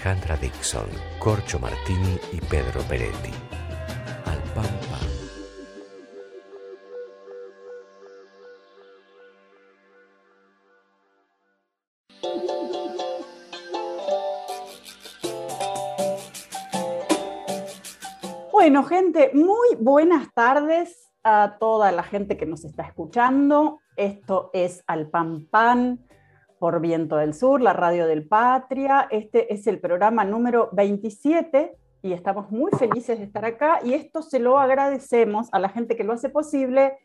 Alejandra Dixon, Corcho Martini y Pedro Peretti. Al pan. Bueno, gente, muy buenas tardes a toda la gente que nos está escuchando. Esto es Al Pan Pan por Viento del Sur, la radio del Patria. Este es el programa número 27 y estamos muy felices de estar acá y esto se lo agradecemos a la gente que lo hace posible,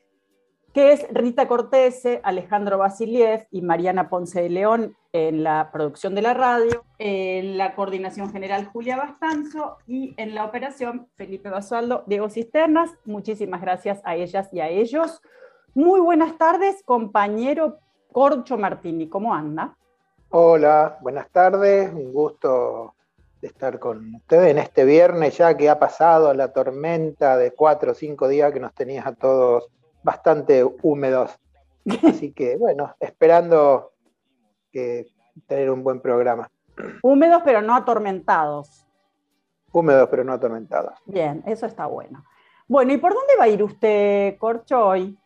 que es Rita Cortese, Alejandro Basiliev y Mariana Ponce de León en la producción de la radio, en la coordinación general Julia Bastanzo y en la operación Felipe Basualdo, Diego Cisternas. Muchísimas gracias a ellas y a ellos. Muy buenas tardes, compañero Corcho Martini, ¿cómo anda? Hola, buenas tardes, un gusto de estar con ustedes en este viernes ya que ha pasado la tormenta de cuatro o cinco días que nos tenías a todos bastante húmedos. Así que bueno, esperando que tener un buen programa. Húmedos pero no atormentados. Húmedos pero no atormentados. Bien, eso está bueno. Bueno, ¿y por dónde va a ir usted, Corcho, hoy?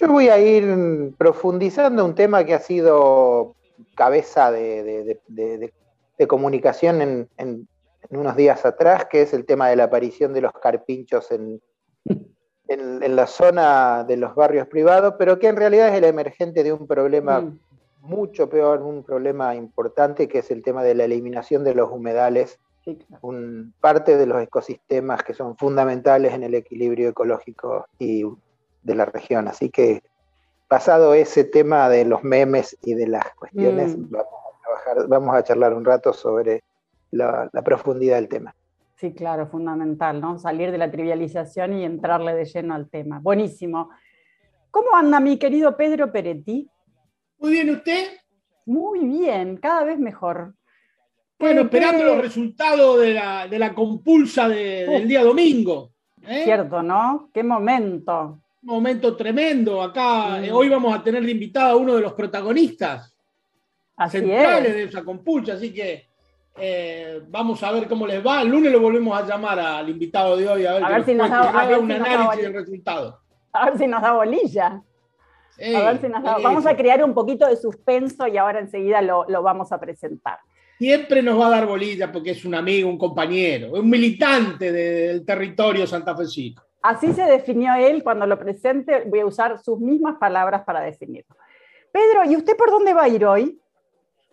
Yo voy a ir profundizando un tema que ha sido cabeza de, de, de, de comunicación en, en, en, unos días atrás, que es el tema de la aparición de los carpinchos en, en, la zona de los barrios privados, pero que en realidad es el emergente de un problema mm. mucho peor, un problema importante, que es el tema de la eliminación de los humedales, sí, claro. un, parte de los ecosistemas que son fundamentales en el equilibrio ecológico y de la región. Así que pasado ese tema de los memes y de las cuestiones, mm. vamos, a trabajar, vamos a charlar un rato sobre la, la profundidad del tema. Sí, claro, fundamental, ¿no? Salir de la trivialización y entrarle de lleno al tema. Buenísimo. ¿Cómo anda mi querido Pedro Peretti? Muy bien, ¿usted? Muy bien, cada vez mejor. Bueno, esperando los resultados de la, de la compulsa de, del día domingo. ¿eh? Cierto, ¿no? Qué momento. Un momento tremendo. Acá eh, hoy vamos a tener de invitado a uno de los protagonistas Así centrales es. de esa compulsa, así que eh, vamos a ver cómo les va. El lunes lo volvemos a llamar al invitado de hoy a ver, a ver si nos da, haga un si análisis del resultado. A ver si nos da bolilla. Sí, a ver si nos da... Vamos a crear un poquito de suspenso y ahora enseguida lo, lo, vamos a presentar. Siempre nos va a dar bolilla porque es un amigo, un compañero, un militante del territorio santafesino. Así se definió él cuando lo presente. Voy a usar sus mismas palabras para definirlo. Pedro, ¿y usted por dónde va a ir hoy?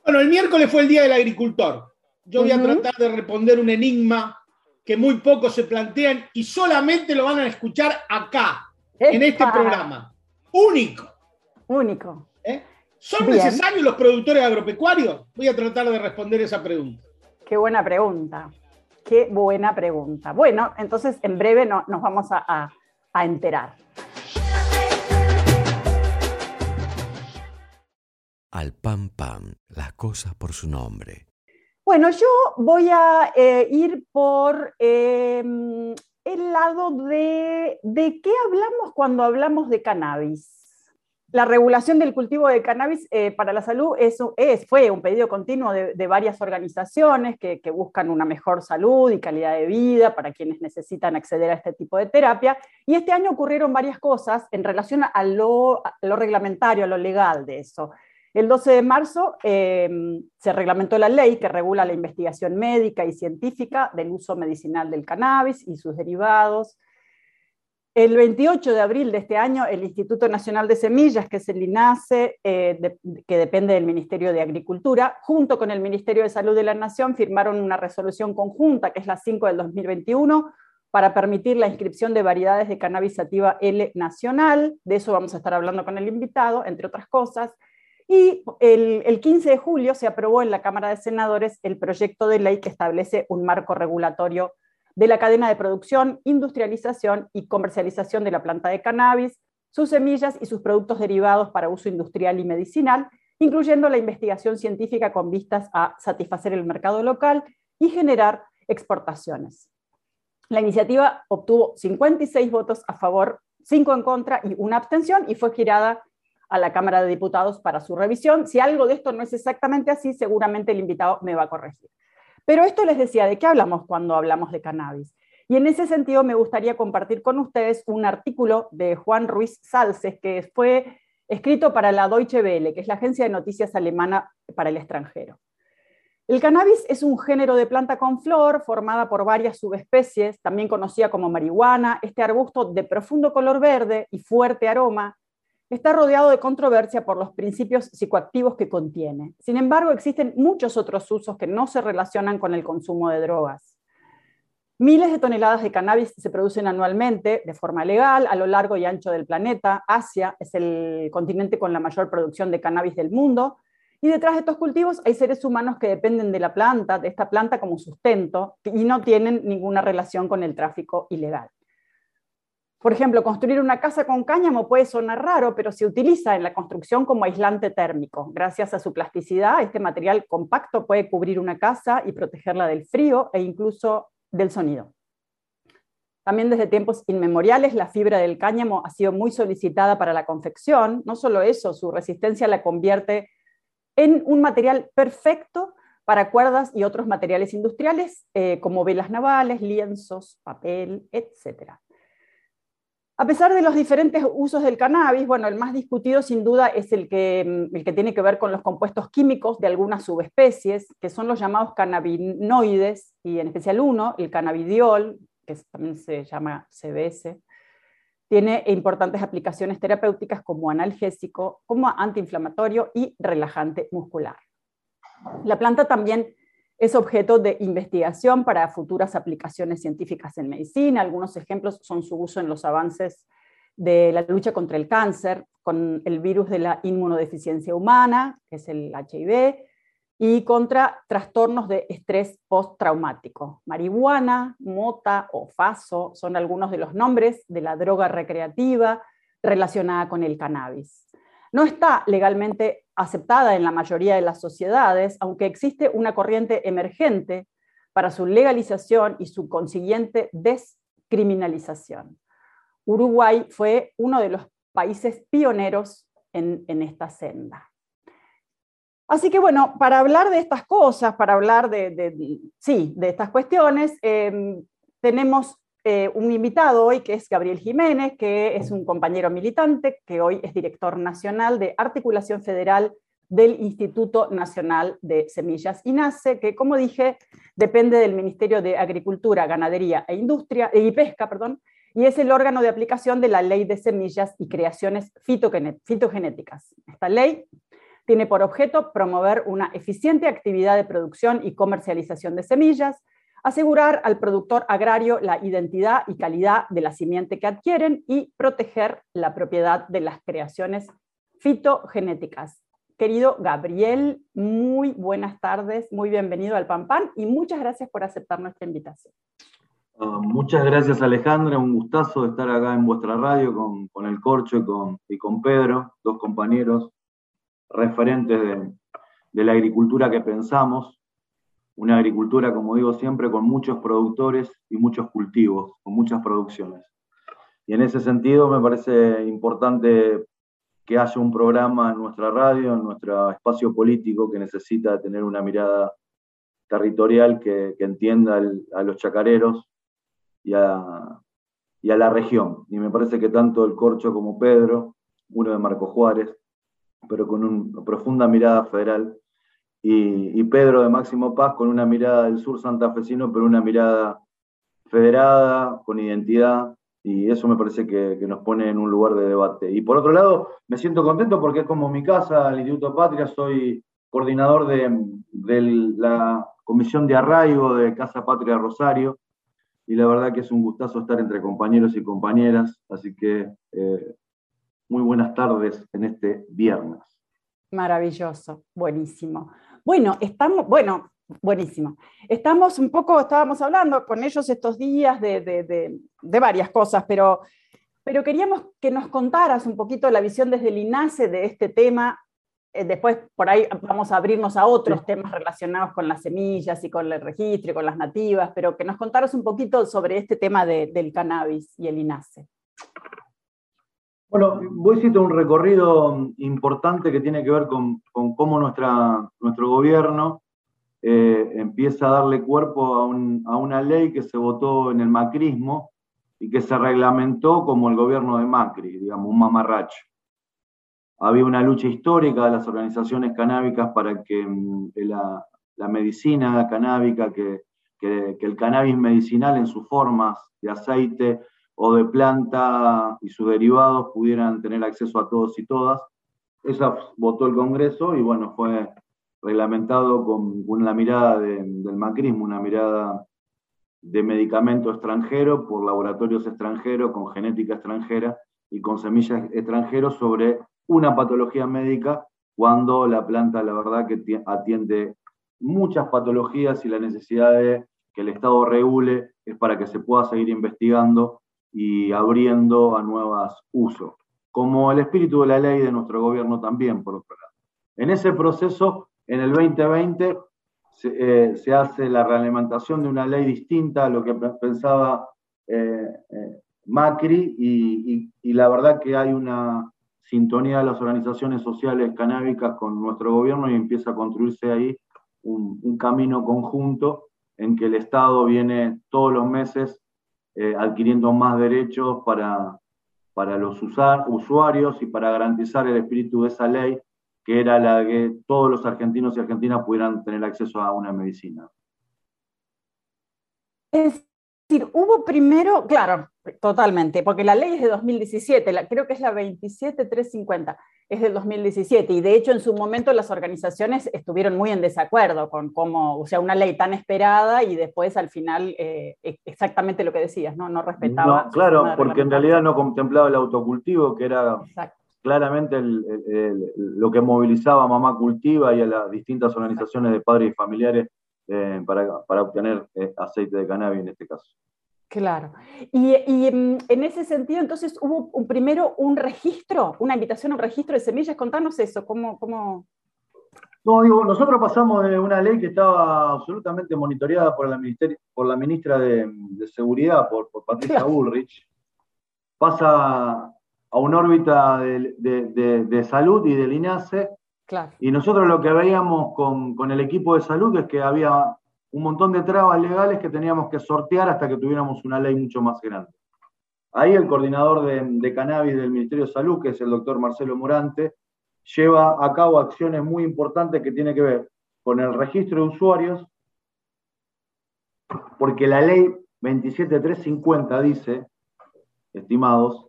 Bueno, el miércoles fue el Día del Agricultor. Yo voy a tratar de responder un enigma que muy pocos se plantean y solamente lo van a escuchar acá, ¡Epa! en este programa. Único. Único. ¿Eh? ¿Son Bien. necesarios los productores agropecuarios? Voy a tratar de responder esa pregunta. Qué buena pregunta. Qué buena pregunta. Bueno, entonces en breve no, nos vamos a, a, a enterar. Al pan pan, las cosas por su nombre. Bueno, yo voy a eh, ir por eh, el lado de, de, qué hablamos cuando hablamos de cannabis. La regulación del cultivo de cannabis eh, para la salud es, fue un pedido continuo de, de varias organizaciones que, buscan una mejor salud y calidad de vida para quienes necesitan acceder a este tipo de terapia. Y este año ocurrieron varias cosas en relación a lo, reglamentario, a lo legal de eso. El 12 de marzo eh, se reglamentó la ley que regula la investigación médica y científica del uso medicinal del cannabis y sus derivados. El 28 de abril de este año, el Instituto Nacional de Semillas, que es el INASE, eh, que depende del Ministerio de Agricultura, junto con el Ministerio de Salud de la Nación, firmaron una resolución conjunta, que es la 5 del 2021, para permitir la inscripción de variedades de cannabis sativa L nacional. De eso vamos a estar hablando con el invitado, entre otras cosas. Y el, el, 15 de julio se aprobó en la Cámara de Senadores el proyecto de ley que establece un marco regulatorio de la cadena de producción, industrialización y comercialización de la planta de cannabis, sus semillas y sus productos derivados para uso industrial y medicinal, incluyendo la investigación científica con vistas a satisfacer el mercado local y generar exportaciones. La iniciativa obtuvo 56 votos a favor, 5 en contra y una abstención y fue girada a la Cámara de Diputados para su revisión. Si algo de esto no es exactamente así, seguramente el invitado me va a corregir. Pero esto les decía, ¿de qué hablamos cuando hablamos de cannabis? Y en ese sentido me gustaría compartir con ustedes un artículo de Juan Ruiz Salces, que fue escrito para la Deutsche Welle, que es la agencia de noticias alemana para el extranjero. El cannabis es un género de planta con flor formada por varias subespecies, también conocida como marihuana. Este arbusto de profundo color verde y fuerte aroma está rodeado de controversia por los principios psicoactivos que contiene. Sin embargo, existen muchos otros usos que no se relacionan con el consumo de drogas. Miles de toneladas de cannabis se producen anualmente de forma legal a lo largo y ancho del planeta. Asia es el continente con la mayor producción de cannabis del mundo y detrás de estos cultivos hay seres humanos que dependen de la planta, de esta planta como sustento, y no tienen ninguna relación con el tráfico ilegal. Por ejemplo, construir una casa con cáñamo puede sonar raro, pero se utiliza en la construcción como aislante térmico. Gracias a su plasticidad, este material compacto puede cubrir una casa y protegerla del frío e incluso del sonido. También desde tiempos inmemoriales la fibra del cáñamo ha sido muy solicitada para la confección. No solo eso, su resistencia la convierte en un material perfecto para cuerdas y otros materiales industriales, eh, como velas navales, lienzos, papel, etc. A pesar de los diferentes usos del cannabis, bueno, el más discutido sin duda es el que, mm, el que tiene que ver con los compuestos químicos de algunas subespecies, que son los llamados cannabinoides, y en especial uno, el cannabidiol, que también se llama CBS, tiene importantes aplicaciones terapéuticas como analgésico, como antiinflamatorio y relajante muscular. La planta también es objeto de investigación para futuras aplicaciones científicas en medicina. Algunos ejemplos son su uso en los avances de la lucha contra el cáncer, con el virus de la inmunodeficiencia humana, que es el HIV, y contra trastornos de estrés postraumático. Marihuana, mota o faso son algunos de los nombres de la droga recreativa relacionada con el cannabis. No está legalmente aceptada en la mayoría de las sociedades, aunque existe una corriente emergente para su legalización y su consiguiente descriminalización. Uruguay fue uno de los países pioneros en, esta senda. Así que bueno, para hablar de estas cosas, para hablar de, sí, de estas cuestiones, em, tenemos eh, un invitado hoy que es Gabriel Jiménez, que es un compañero militante, que hoy es director nacional de Articulación Federal del Instituto Nacional de Semillas INASE, que como dije, depende del Ministerio de Agricultura, Ganadería e Industria, y Pesca, perdón, y es el órgano de aplicación de la Ley de Semillas y Creaciones Fitogenéticas. Esta ley tiene por objeto promover una eficiente actividad de producción y comercialización de semillas, asegurar al productor agrario la identidad y calidad de la simiente que adquieren y proteger la propiedad de las creaciones fitogenéticas. Querido Gabriel, muy buenas tardes, muy bienvenido al Pan Pan y muchas gracias por aceptar nuestra invitación. Ah, muchas gracias Alejandra, un gustazo estar acá en vuestra radio con, el Corcho y con, y con Pedro, dos compañeros referentes de, la agricultura que pensamos, una agricultura, como digo siempre, con muchos productores y muchos cultivos, con muchas producciones. Y en ese sentido me parece importante que haya un programa en nuestra radio, en nuestro espacio político, que necesita tener una mirada territorial que, entienda a los chacareros y a, y a la región. Y me parece que tanto el Corcho como Pedro, uno de Marco Juárez, pero con una profunda mirada federal, y, Pedro de Máximo Paz con una mirada del sur santafesino, pero una mirada federada, con identidad, y eso me parece que, nos pone en un lugar de debate. Y por otro lado, me siento contento porque es como mi casa, el Instituto Patria, soy coordinador de, la Comisión de Arraigo de Casa Patria Rosario, y la verdad que es un gustazo estar entre compañeros y compañeras, así que eh, muy buenas tardes en este viernes. Maravilloso, buenísimo. Bueno, estamos, bueno, buenísimo. Estamos un poco, estábamos hablando con ellos estos días de, varias cosas, pero, pero queríamos que nos contaras un poquito la visión desde el INASE de este tema. Eh, después, por ahí vamos a abrirnos a otros temas relacionados con las semillas y con el registro y con las nativas, pero que nos contaras un poquito sobre este tema del cannabis y el INASE. Bueno, a citar un recorrido importante que tiene que ver con, cómo nuestra, nuestro gobierno eh, empieza a darle cuerpo a, una ley que se votó en el macrismo y que se reglamentó como el gobierno de Macri, digamos, un mamarracho. Había una lucha histórica de las organizaciones canábicas para que mm, la, medicina canábica, que el cannabis medicinal en sus formas de aceite, o de planta y sus derivados pudieran tener acceso a todos y todas. Esa votó el Congreso y bueno, fue reglamentado con una mirada del macrismo, una mirada de medicamento extranjero por laboratorios extranjeros, con genética extranjera y con semillas extranjeros sobre una patología médica, cuando la planta, la verdad, que atiende muchas patologías y la necesidad de que el Estado regule es para que se pueda seguir investigando y abriendo a nuevos usos, como el espíritu de la ley de nuestro gobierno también, por otro lado. En ese proceso, en el 2020, se, eh, hace la reglamentación de una ley distinta a lo que pensaba eh, eh, Macri y, la verdad que hay una sintonía de las organizaciones sociales canábicas con nuestro gobierno y empieza a construirse ahí un camino conjunto en que el Estado viene todos los meses eh, adquiriendo más derechos para, para los usuarios y para garantizar el espíritu de esa ley, que era la de que todos los argentinos y argentinas pudieran tener acceso a una medicina. Es decir, hubo primero, claro, totalmente, porque la ley es de 2017, creo que es la 27350 es del 2017 y de hecho en su momento las organizaciones estuvieron muy en desacuerdo con cómo, o sea, una ley tan esperada y después al final eh, e, exactamente lo que decías, ¿no? No respetaba. No, claro, porque en realidad no contemplaba el autocultivo, que era claramente lo que movilizaba a Mamá Cultiva y a las distintas organizaciones de padres y familiares eh, para, para, obtener eh, aceite de cannabis en este caso. Claro. Y, mm, en ese sentido, entonces, hubo un, primero un registro, una invitación a un registro de semillas. Contanos eso, ¿cómo...? cómo... No, digo, nosotros pasamos de una ley que estaba absolutamente monitoreada por la, por la ministra de, Seguridad, por, Patricia Bullrich, pasa a una órbita de, salud y del INASE, claro. y nosotros lo que veíamos con, con el equipo de salud es que había un montón de trabas legales que teníamos que sortear hasta que tuviéramos una ley mucho más grande. Ahí el coordinador de, cannabis del Ministerio de Salud, que es el doctor Marcelo Morante, lleva a cabo acciones muy importantes que tienen que ver con el registro de usuarios, porque la ley 27350 dice, estimados,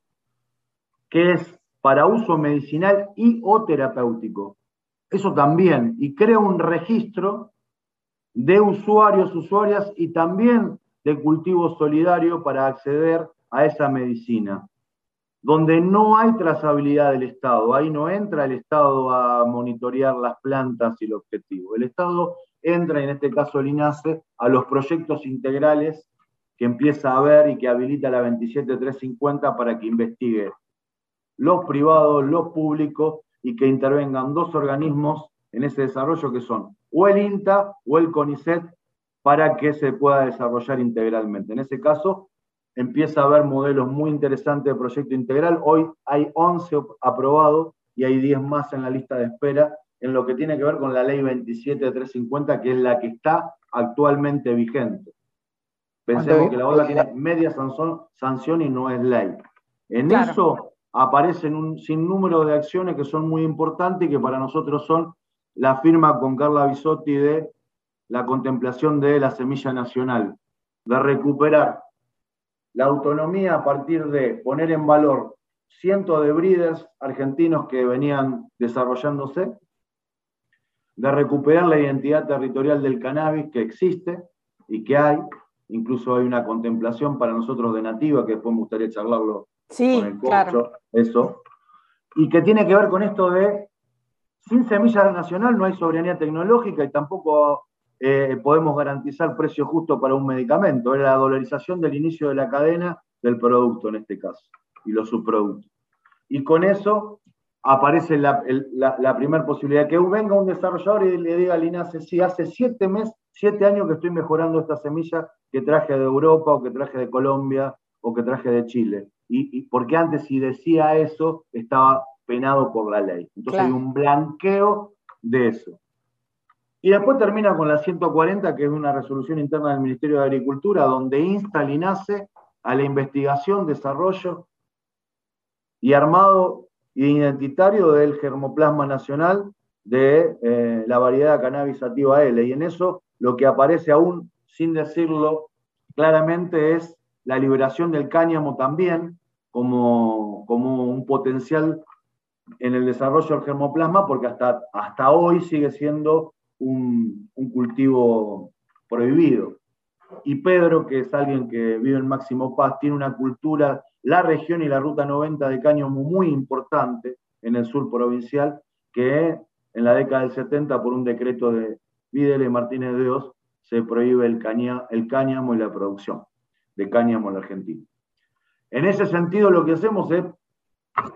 que es para uso medicinal y o terapéutico. Eso también, y crea un registro de usuarios, usuarias y también de cultivo solidario para acceder a esa medicina, donde no hay trazabilidad del Estado, ahí no entra el Estado a monitorear las plantas y el objetivo. El Estado entra, en este caso el INASE, a los proyectos integrales que empieza a ver y que habilita la 27350 para que investigue los privados, los públicos y que intervengan dos organismos en ese desarrollo que son o el INTA o el CONICET para que se pueda desarrollar integralmente. En ese caso, empieza a haber modelos muy interesantes de proyecto integral. Hoy hay 11 aprobados y hay 10 más en la lista de espera en lo que tiene que ver con la ley 27350, que es la que está actualmente vigente. Pensemos que la otra tiene media sanción, y no es ley. En eso aparecen un sinnúmero de acciones que son muy importantes y que para nosotros son la firma con Carla Bisotti de la contemplación de la semilla nacional, de recuperar la autonomía a partir de poner en valor cientos de breeders argentinos que venían desarrollándose, de recuperar la identidad territorial del cannabis que existe y que hay, incluso hay una contemplación para nosotros de nativa, que después me gustaría charlarlo sí, con el claro. eso, y que tiene que ver con esto de sin semilla nacional no hay soberanía tecnológica y tampoco eh, podemos garantizar precio justo para un medicamento. Es la dolarización del inicio de la cadena del producto en este caso y los subproductos. Y con eso aparece la, primera posibilidad, que venga un desarrollador y le diga al INASE, sí, hace siete meses, siete años que estoy mejorando esta semilla que traje de Europa o que traje de Colombia o que traje de Chile. Y, porque antes si decía eso, estaba penado por la ley. Entonces hay un blanqueo de eso. Y después termina con la 140, que es una resolución interna del Ministerio de Agricultura, donde insta al INASE a la investigación, desarrollo y armado identitario del germoplasma nacional de eh, la variedad cannabis sativa L. Y en eso lo que aparece aún sin decirlo claramente es la liberación del cáñamo también como, como un potencial en el desarrollo del germoplasma, porque hasta, hasta hoy sigue siendo un, un cultivo prohibido. Y Pedro, que es alguien que vive en Máximo Paz, tiene una cultura, la región y la ruta 90 de cáñamo muy importante en el sur provincial, que en la década del 70, por un decreto de Videla Martínez de Dios, se prohíbe el, el cáñamo y la producción de cáñamo en la Argentina. En ese sentido, lo que hacemos es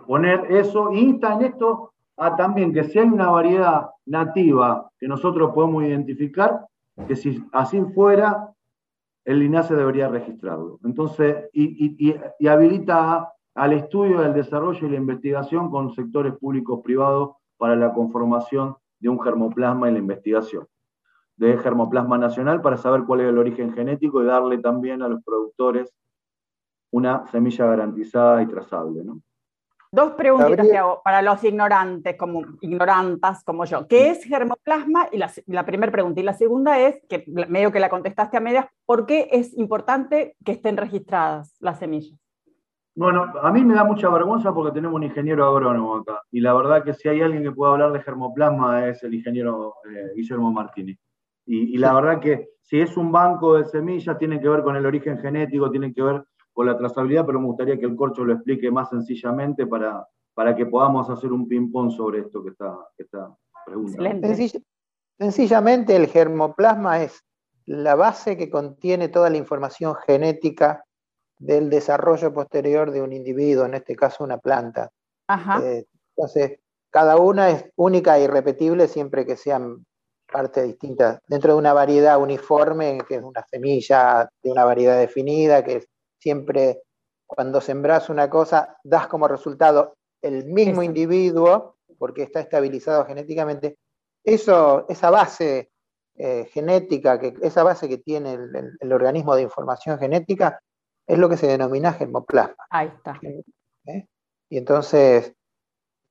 poner eso, insta en esto a también que si hay una variedad nativa que nosotros podemos identificar, que si así fuera, el LINASE debería registrarlo. Entonces, y, habilita al estudio, al desarrollo y la investigación con sectores públicos privados para la conformación de un germoplasma y la investigación de germoplasma nacional para saber cuál es el origen genético y darle también a los productores una semilla garantizada y trazable. ¿no? Dos preguntitas que hago para los ignorantes, como ignorantas como yo. ¿Qué es germoplasma? Y la, primera pregunta. Y la segunda es, que medio que la contestaste a medias, ¿por qué es importante que estén registradas las semillas? Bueno, a mí me da mucha vergüenza porque tenemos un ingeniero agrónomo acá. Y la verdad que si hay alguien que pueda hablar de germoplasma es el ingeniero eh, Guillermo Martínez. Y, y, la verdad que si es un banco de semillas, tiene que ver con el origen genético, tiene que ver con la trazabilidad, pero me gustaría que el corcho lo explique más sencillamente para, para que podamos hacer un ping-pong sobre esto que está, que está preguntando. sencillamente el germoplasma es la base que contiene toda la información genética del desarrollo posterior de un individuo, en este caso una planta. Eh, entonces, cada una es única e irrepetible siempre que sean partes distintas, dentro de una variedad uniforme, que es una semilla de una variedad definida, que es siempre cuando sembras una cosa, das como resultado el mismo individuo, porque está estabilizado genéticamente. Eso, esa base eh, genética, que, esa base que tiene el, organismo de información genética, es lo que se denomina germoplasma. Ahí está. ¿Eh? Y entonces,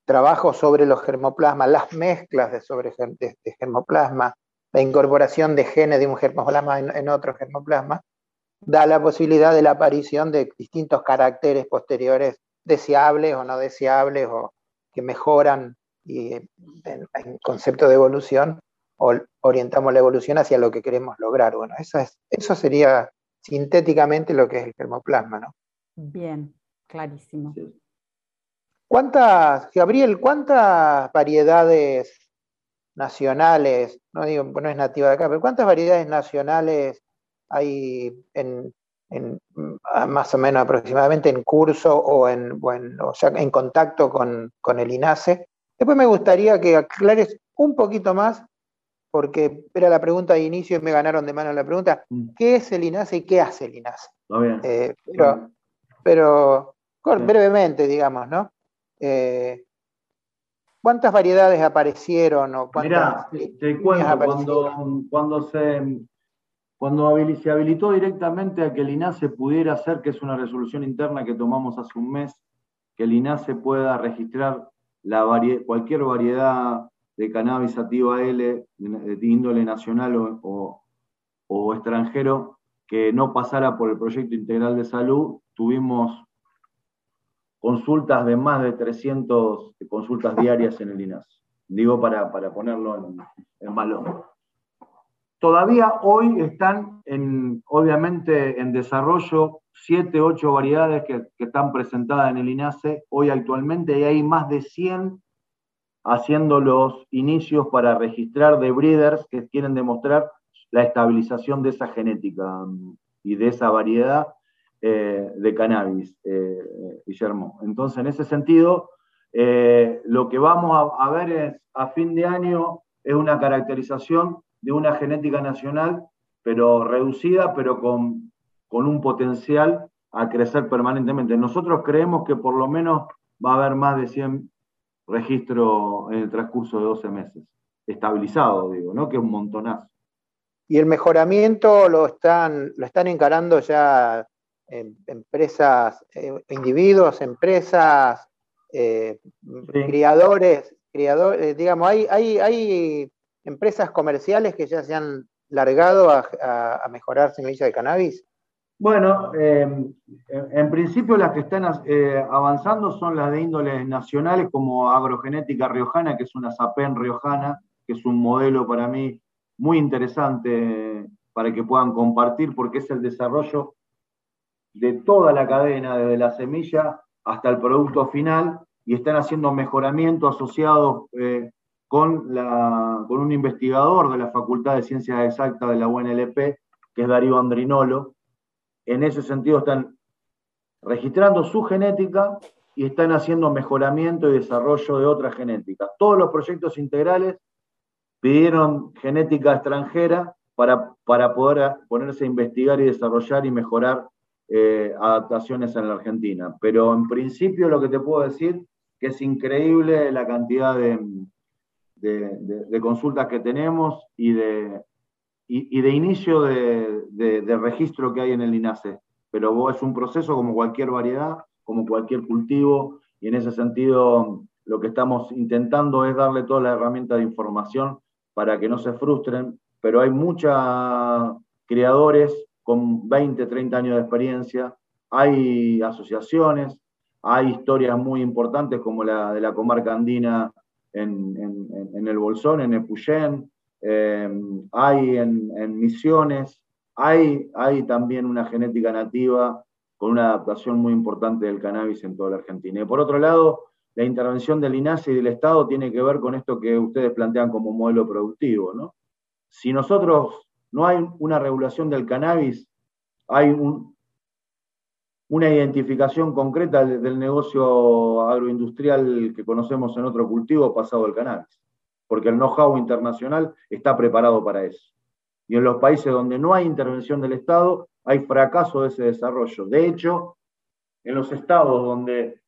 trabajo sobre los germoplasmas, las mezclas de, sobre, de, germoplasma, la incorporación de genes de un germoplasma en otro germoplasma, da la posibilidad de la aparición de distintos caracteres posteriores deseables o no deseables o que mejoran y en, concepto de evolución o orientamos la evolución hacia lo que queremos lograr. Bueno, eso, es, eso sería sintéticamente lo que es el germoplasma, ¿no? Bien, clarísimo. ¿Cuántas, Gabriel, cuántas variedades nacionales, no digo, no es nativa de acá, pero cuántas variedades nacionales hay en, ah, más o menos aproximadamente en curso o en, bueno, sea, en contacto con, el INASE. Después me gustaría que aclares un poquito más, porque era la pregunta de inicio y me ganaron de mano la pregunta, mm. ¿qué es el INASE y qué hace el INASE? Eh, pero, brevemente, digamos, ¿no? Eh, ¿Cuántas variedades aparecieron? O cuántas te cuento, cuando, cuando se cuando se habilitó directamente a que el INASE pudiera hacer, que es una resolución interna que tomamos hace un mes, que el INASE pueda registrar cualquier variedad de cannabis sativa L de índole nacional o, extranjero que no pasara por el proyecto integral de salud, tuvimos consultas de más de 300 consultas diarias en el INASE. Digo para, para ponerlo en, valor. Todavía hoy están, en, obviamente, en desarrollo siete, ocho variedades que, están presentadas en el INASE hoy actualmente y hay más de 100 haciendo los inicios para registrar de breeders que quieren demostrar la estabilización de esa genética mm, y de esa variedad eh, de cannabis, eh, Guillermo. Entonces, en ese sentido, eh, lo que vamos a, ver es, a fin de año, es una caracterización de una genética nacional, pero reducida, pero con, con un potencial a crecer permanentemente. Nosotros creemos que por lo menos va a haber más de 100 registros en el transcurso de 12 meses, estabilizado, digo, ¿no? Que es un montonazo. Y el mejoramiento lo están, lo están encarando ya empresas, eh, individuos, empresas, eh, criadores, criadores, eh, digamos, hay, hay, hay empresas comerciales que ya se han largado a, mejorar semillas de cannabis. Bueno, en, principio las que están avanzando son las de índoles nacionales como Agrogenética Riojana, que es una SAPEN riojana, que es un modelo para mí muy interesante para que puedan compartir, porque es el desarrollo de toda la cadena, desde la semilla hasta el producto final, y están haciendo mejoramiento asociados eh, con, un investigador de la Facultad de Ciencias Exactas de la UNLP, que es Darío Andrinolo. En ese sentido están registrando su genética y están haciendo mejoramiento y desarrollo de otras genéticas. Todos los proyectos integrales pidieron genética extranjera para, para poder ponerse a investigar y desarrollar y mejorar eh, adaptaciones en la Argentina. Pero en principio lo que te puedo decir que es increíble la cantidad de, de, consultas que tenemos y de, y, de inicio de, registro que hay en el INASE. Pero es un proceso como cualquier variedad, como cualquier cultivo, y en ese sentido lo que estamos intentando es darle toda la herramienta de información para que no se frustren, pero hay muchos criadores con 20, 30 años de experiencia, hay asociaciones, hay historias muy importantes como la de la comarca andina en, el Bolsón, en Epuyén, em, hay en, Misiones, hay, hay también una genética nativa con una adaptación muy importante del cannabis en toda la Argentina. Y por otro lado, la intervención del INASE y del Estado tiene que ver con esto que ustedes plantean como modelo productivo. ¿no? Si nosotros no hay una regulación del cannabis, hay una identificación concreta del, negocio agroindustrial que conocemos en otro cultivo pasado del cannabis, porque el know-how internacional está preparado para eso. Y en los países donde no hay intervención del Estado, hay fracaso de ese desarrollo. De hecho, en los estados donde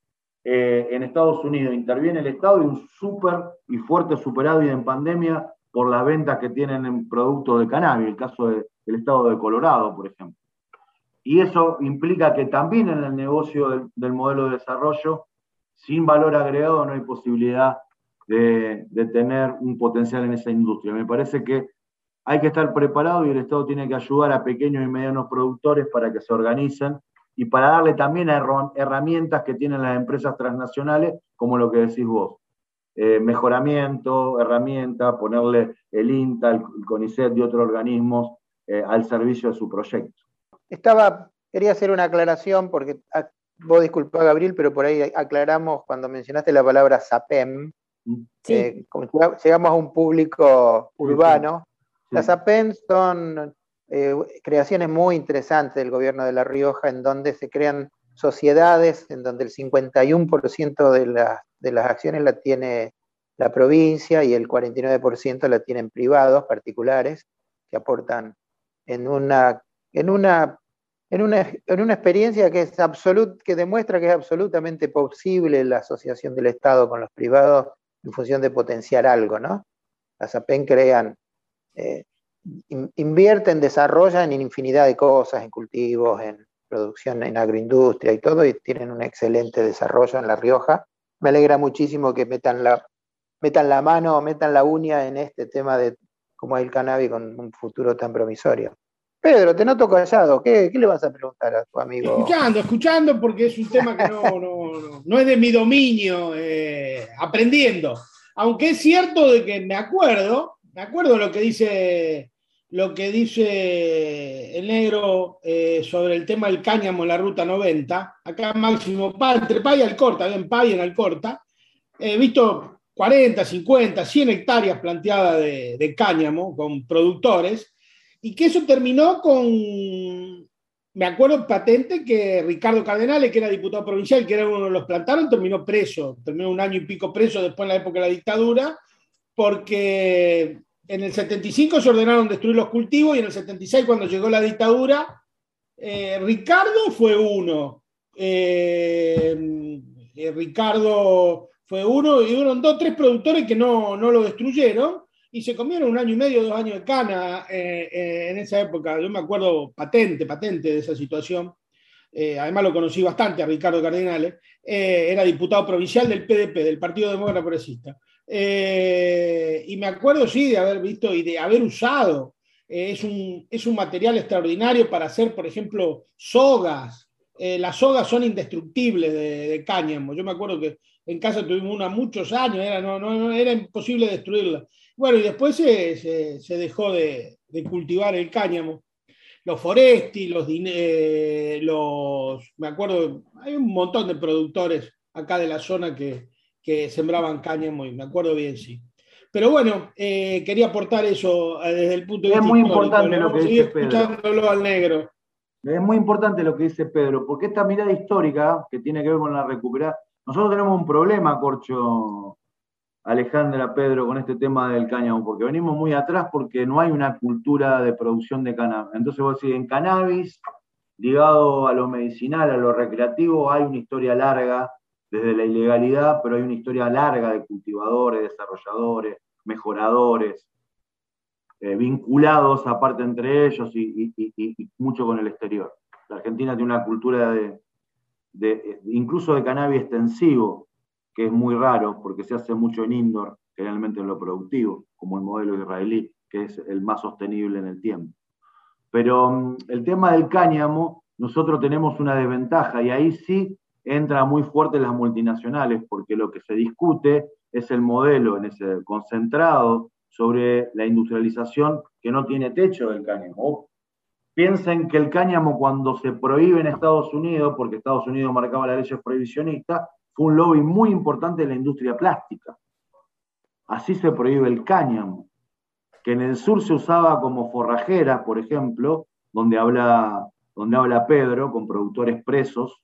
eh, en Estados Unidos interviene el Estado y un súper y fuerte superávit en pandemia por las ventas que tienen en productos de cannabis, el caso del estado de Colorado, por ejemplo. Y eso implica que también en el negocio del, modelo de desarrollo, sin valor agregado, no hay posibilidad de, tener un potencial en esa industria. Me parece que hay que estar preparado y el Estado tiene que ayudar a pequeños y medianos productores para que se organicen y para darle también herramientas que tienen las empresas transnacionales, como lo que decís vos. Eh, mejoramiento, herramienta, ponerle el INTA, el CONICET y otros organismos eh, al servicio de su proyecto. Estaba, quería hacer una aclaración porque ah, vos disculpa Gabriel, pero por ahí aclaramos cuando mencionaste la palabra SAPEM, mm. eh, llegamos a un público urbano. Las SAPEM son eh, creaciones muy interesantes del gobierno de La Rioja, en donde se crean sociedades, en donde el 51% de, de las acciones la tiene la provincia y el 49% la tienen privados, particulares, que aportan en una, en una, en una, en una experiencia que, es absolut, que demuestra que es absolutamente posible la asociación del Estado con los privados en función de potenciar algo, ¿no? Las APEN crean eh, invierten, desarrollan en infinidad de cosas, en cultivos, en producción, en agroindustria y todo, y tienen un excelente desarrollo en La Rioja. Me alegra muchísimo que metan la, metan la mano, metan la uña en este tema de cómo es el cannabis con un futuro tan promisorio. Pedro, te noto callado. ¿Qué, ¿Qué, le vas a preguntar a tu amigo? Escuchando, escuchando, porque es un tema que no, no, es de mi dominio, eh, aprendiendo. Aunque es cierto de que me acuerdo, me acuerdo lo que dice lo que dice el negro eh, sobre el tema del cáñamo en la ruta 90. Acá Máximo, entre Pay y Alcorta, bien Pay en Alcorta. He visto 40, 50, 100 hectáreas planteadas de, cáñamo con productores, y que eso terminó con, me acuerdo patente que Ricardo Cardenales, que era diputado provincial, que era uno de los plantaron, terminó preso, terminó un año y pico preso después en la época de la dictadura, porque en el 75 se ordenaron destruir los cultivos y en el 76 cuando llegó la dictadura, eh, Ricardo fue uno. Eh, eh, Ricardo fue uno y fueron dos, tres productores que no, lo destruyeron y se comieron un año y medio, dos años de cana en esa época. Yo me acuerdo patente, patente de esa situación. además lo conocí bastante a Ricardo Cardinales. era diputado provincial del PDP, del Partido Demócrata Progresista. y me acuerdo, sí, de haber visto y de haber usado eh, es, un, es, un, material extraordinario para hacer, por ejemplo, sogas. Eh, las sogas son indestructibles de, cáñamo. Yo me acuerdo que en casa tuvimos una muchos años, era, no, era imposible destruirla. Bueno, y después se, se, dejó de, de, cultivar el cáñamo. Los foresti, los, eh, los, me acuerdo, hay un montón de productores acá de la zona que, que sembraban cáñamo y me acuerdo bien, sí. Pero bueno, eh, quería aportar eso eh, desde el punto de vista. Es muy importante lo que dice Pedro. al negro. Es muy importante lo que dice Pedro, porque esta mirada histórica que tiene que ver con la recuperación. Nosotros tenemos un problema, Corcho, Alejandra, Pedro, con este tema del cáñamo, porque venimos muy atrás porque no hay una cultura de producción de cannabis. Entonces vos decís, en cannabis, ligado a lo medicinal, a lo recreativo, hay una historia larga desde la ilegalidad, pero hay una historia larga de cultivadores, desarrolladores, mejoradores, eh, vinculados aparte entre ellos y, mucho con el exterior. La Argentina tiene una cultura de, incluso de cannabis extensivo, que es muy raro porque se hace mucho en indoor, generalmente en lo productivo, como el modelo israelí, que es el más sostenible en el tiempo. Pero mm, el tema del cáñamo, nosotros tenemos una desventaja y ahí sí entra muy fuerte las multinacionales, porque lo que se discute es el modelo en ese concentrado sobre la industrialización que no tiene techo del cáñamo. Piensen que el cáñamo cuando se prohíbe en Estados Unidos, porque Estados Unidos marcaba las leyes prohibicionistas, fue un lobby muy importante de la industria plástica. Así se prohíbe el cáñamo, que en el sur se usaba como forrajera, por ejemplo, donde habla, donde habla Pedro, con productores presos,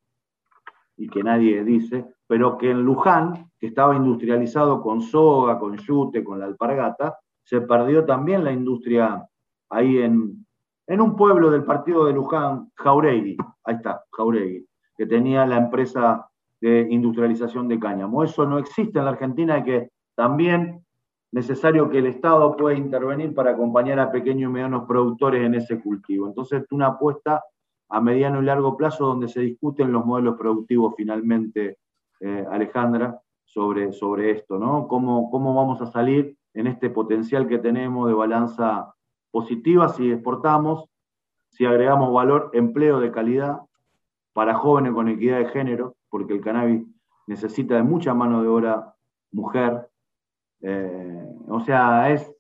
y que nadie dice, pero que en Luján, que estaba industrializado con soga, con yute, con la alpargata, se perdió también la industria ahí en, en un pueblo del partido de Luján, Jauregui, ahí está, Jauregui, que tenía la empresa de industrialización de cáñamo. Eso no existe en la Argentina y que también necesario que el Estado pueda intervenir para acompañar a pequeños y medianos productores en ese cultivo. Entonces, una apuesta a mediano y largo plazo donde se discuten los modelos productivos finalmente, eh, Alejandra, sobre, sobre esto, ¿no? ¿Cómo, ¿Cómo vamos a salir en este potencial que tenemos de balanza positiva si exportamos, si agregamos valor, empleo de calidad para jóvenes con equidad de género, porque el cannabis necesita de mucha mano de obra mujer. Eh, o sea, es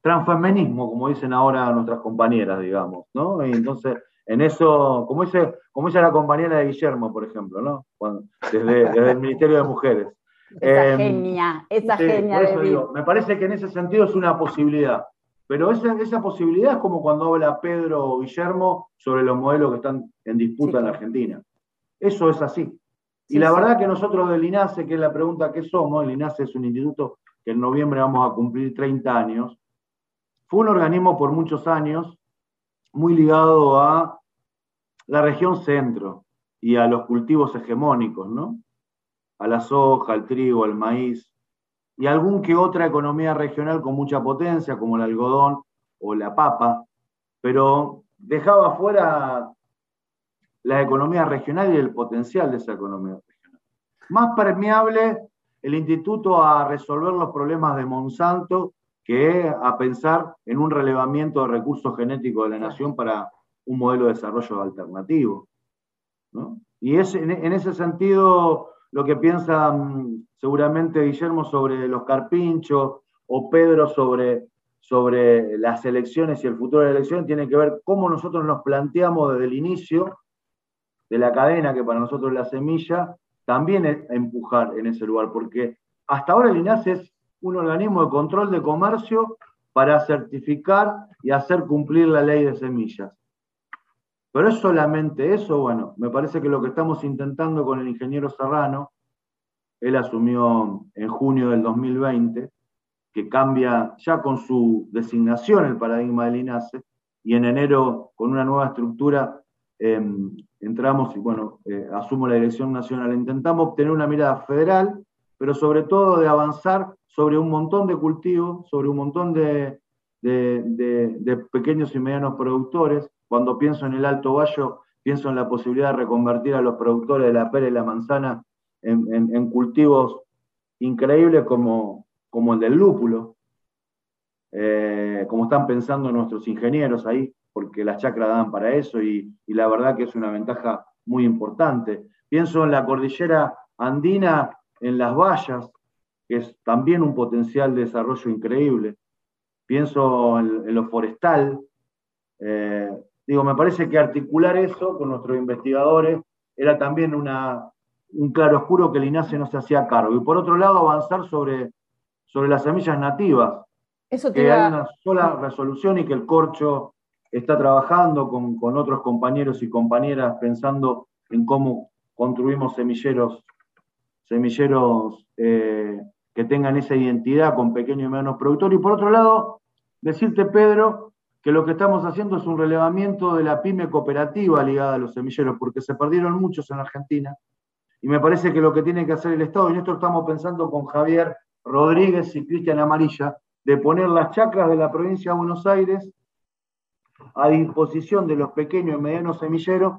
transfeminismo, como dicen ahora nuestras compañeras, digamos, ¿no? Y entonces en eso, como dice, como dice la compañera de Guillermo, por ejemplo, ¿no? desde, el Ministerio de Mujeres. Esa em, genia, esa genia. De me parece que en ese sentido es una posibilidad. Pero esa, esa posibilidad es como cuando habla Pedro o Guillermo sobre los modelos que están en disputa en la Argentina. Eso es así. Y la verdad que nosotros del INASE, que es la pregunta que somos, el INASE es un instituto que en noviembre vamos a cumplir 30 años, fue un organismo por muchos años muy ligado a la región centro y a los cultivos hegemónicos, ¿no? A la soja, al trigo, al maíz, y algún que otra economía regional con mucha potencia, como el algodón o la papa, pero dejaba fuera la economía regional y el potencial de esa economía regional. Más permeable el instituto a resolver los problemas de Monsanto que a pensar en un relevamiento de recursos genéticos de la nación para un modelo de desarrollo alternativo. Y es en, ese sentido lo que piensa mm, seguramente Guillermo sobre los carpinchos o Pedro sobre, sobre las elecciones y el futuro de las elecciones tiene que ver cómo nosotros nos planteamos desde el inicio de la cadena, que para nosotros es la semilla, también es empujar en ese lugar, porque hasta ahora el INASE es un organismo de control de comercio para certificar y hacer cumplir la ley de semillas. Pero es solamente eso, bueno, me parece que lo que estamos intentando con el ingeniero Serrano, él asumió en junio del 2020, que cambia ya con su designación el paradigma del INASE, y en enero con una nueva estructura em, entramos y bueno, eh, asumo la dirección nacional. Intentamos obtener una mirada federal, pero sobre todo de avanzar sobre un montón de cultivos, sobre un montón de, pequeños y medianos productores. Cuando pienso en el Alto Bayo, pienso en la posibilidad de reconvertir a los productores de la pera y la manzana en, cultivos increíbles como, como el del lúpulo, eh, como están pensando nuestros ingenieros ahí, porque las chacras dan para eso y, y, la verdad que es una ventaja muy importante. Pienso en la cordillera andina, en las vallas, que es también un potencial de desarrollo increíble pienso en, lo forestal. Eh, digo, me parece que articular eso con nuestros investigadores era también una, un claro oscuro que el INASE no se hacía cargo. Y por otro lado, avanzar sobre, sobre las semillas nativas. Eso que hay una sola resolución y que el corcho está trabajando con, otros compañeros y compañeras pensando en cómo construimos semilleros, semilleros eh, que tengan esa identidad con pequeños y medianos productores. Y por otro lado, decirte, Pedro, que lo que estamos haciendo es un relevamiento de la pyme cooperativa ligada a los semilleros, porque se perdieron muchos en Argentina. Y me parece que lo que tiene que hacer el Estado, y en esto estamos pensando con Javier Rodríguez y Cristian Amarilla, de poner las chacras de la provincia de Buenos Aires a disposición de los pequeños y medianos semilleros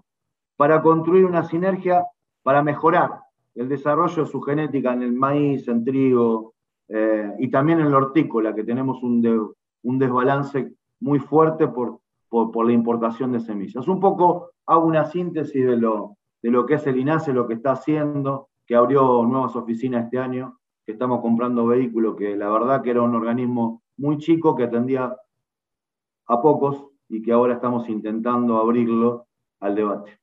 para construir una sinergia para mejorar el desarrollo de su genética en el maíz, en trigo eh, y también en la hortícola, que tenemos un, un desbalance muy fuerte por, por, la importación de semillas. Un poco hago una síntesis de lo, de lo que es el INASE, lo que está haciendo, que abrió nuevas oficinas este año, que estamos comprando vehículos, que la verdad que era un organismo muy chico que atendía a pocos y que ahora estamos intentando abrirlo al debate.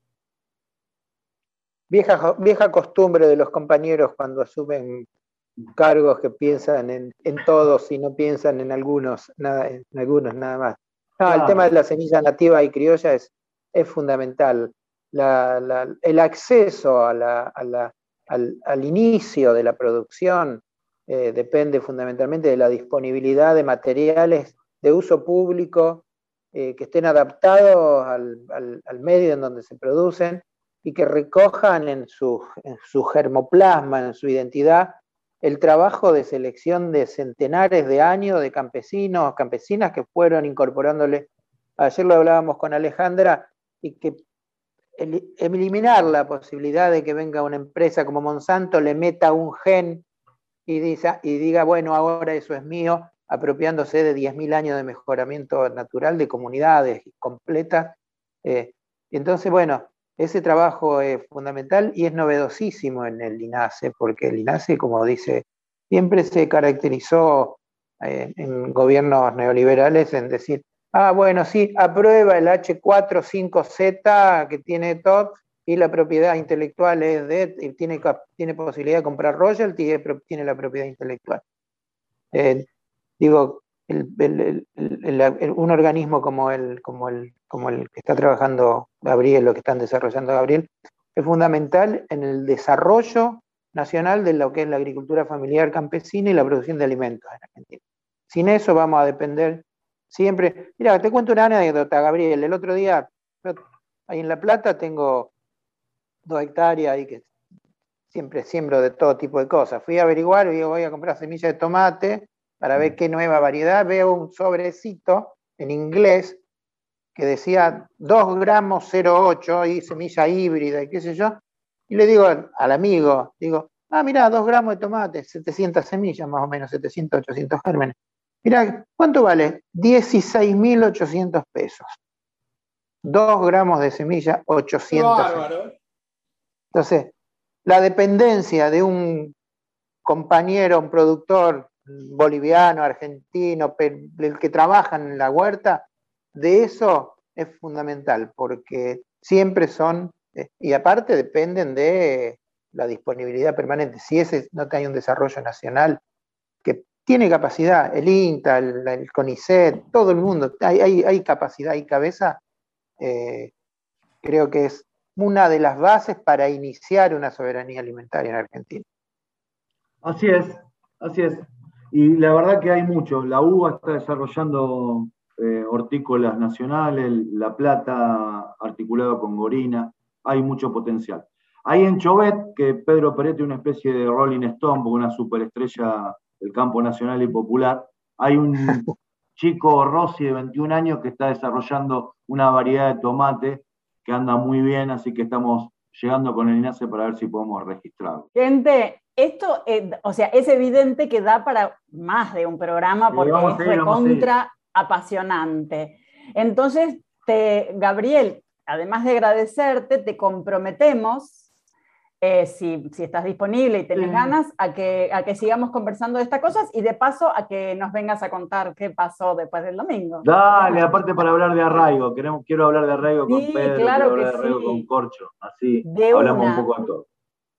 Vieja, vieja costumbre de los compañeros cuando asumen cargos que piensan en, todos y no piensan en algunos, nada, en algunos nada más. El tema de la semilla nativa y criolla es, es fundamental. el acceso a al, inicio de la producción eh, depende fundamentalmente de la disponibilidad de materiales de uso público eh, que estén adaptados al, al, medio en donde se producen y que recojan en su, germoplasma, en su identidad, el trabajo de selección de centenares de años de campesinos, campesinas que fueron incorporándole, ayer lo hablábamos con Alejandra, y que eliminar la posibilidad de que venga una empresa como Monsanto, le meta un gen y diga, bueno, ahora eso es mío, apropiándose de 10.000 años de mejoramiento natural de comunidades completas. Eh, entonces, bueno, ese trabajo es fundamental y es novedosísimo en el INASE, porque el INASE, como dice, siempre se caracterizó eh, en gobiernos neoliberales en decir, ah, bueno, sí, aprueba el H45Z que tiene TOT y la propiedad intelectual es de, tiene, tiene posibilidad de comprar royalty y tiene la propiedad intelectual. Eh, digo, un organismo como el, como, el, como el que está trabajando Gabriel, lo que están desarrollando Gabriel, es fundamental en el desarrollo nacional de lo que es la agricultura familiar campesina y la producción de alimentos en Argentina. Sin eso vamos a depender siempre. Mira, te cuento una anécdota, Gabriel. El otro día, ahí en La Plata tengo dos hectáreas ahí que siempre siembro de todo tipo de cosas. Fui a averiguar y digo, voy a comprar semillas de tomate para ver mm. qué nueva variedad. Veo un sobrecito en inglés que decía 2 gramos 0,8 y semilla híbrida y qué sé yo. Y le digo al, amigo, digo, ah, mira, 2 gramos de tomate, 700 semillas más o menos, 700, 800 gérmenes. Mira, ¿cuánto vale? 16.800 pesos. 2 gramos de semilla, 800. Bárbaro. Entonces, la dependencia de un compañero, un productor boliviano, argentino, el que trabajan en la huerta, de eso es fundamental, porque siempre son, eh, y aparte dependen de, la disponibilidad permanente. Si ese no hay un desarrollo nacional que tiene capacidad, el INTA, el, CONICET, todo el mundo, hay, hay, capacidad, hay cabeza, eh, creo que es una de las bases para iniciar una soberanía alimentaria en Argentina. Así es, así es. Y la verdad que hay mucho. La UBA está desarrollando eh, hortícolas nacionales, La Plata articulado con Gorina, hay mucho potencial. Hay en Chovet, que Pedro Peretti, una especie de Rolling Stone, una superestrella del campo nacional y popular, hay un chico Rossi de 21 años que está desarrollando una variedad de tomate que anda muy bien, así que estamos llegando con el INASE para ver si podemos registrarlo. Gente, esto, eh, o sea, es evidente que da para más de un programa porque es recontra apasionante. Entonces, te, Gabriel, además de agradecerte, te comprometemos eh, si, estás disponible y tenés ganas, a que, a que sigamos conversando de estas cosas y de paso a que nos vengas a contar qué pasó después del domingo. Dale, aparte para hablar de arraigo, queremos, quiero hablar de arraigo con Pedro, claro quiero hablar de arraigo con Corcho, así hablamos un poco de todo.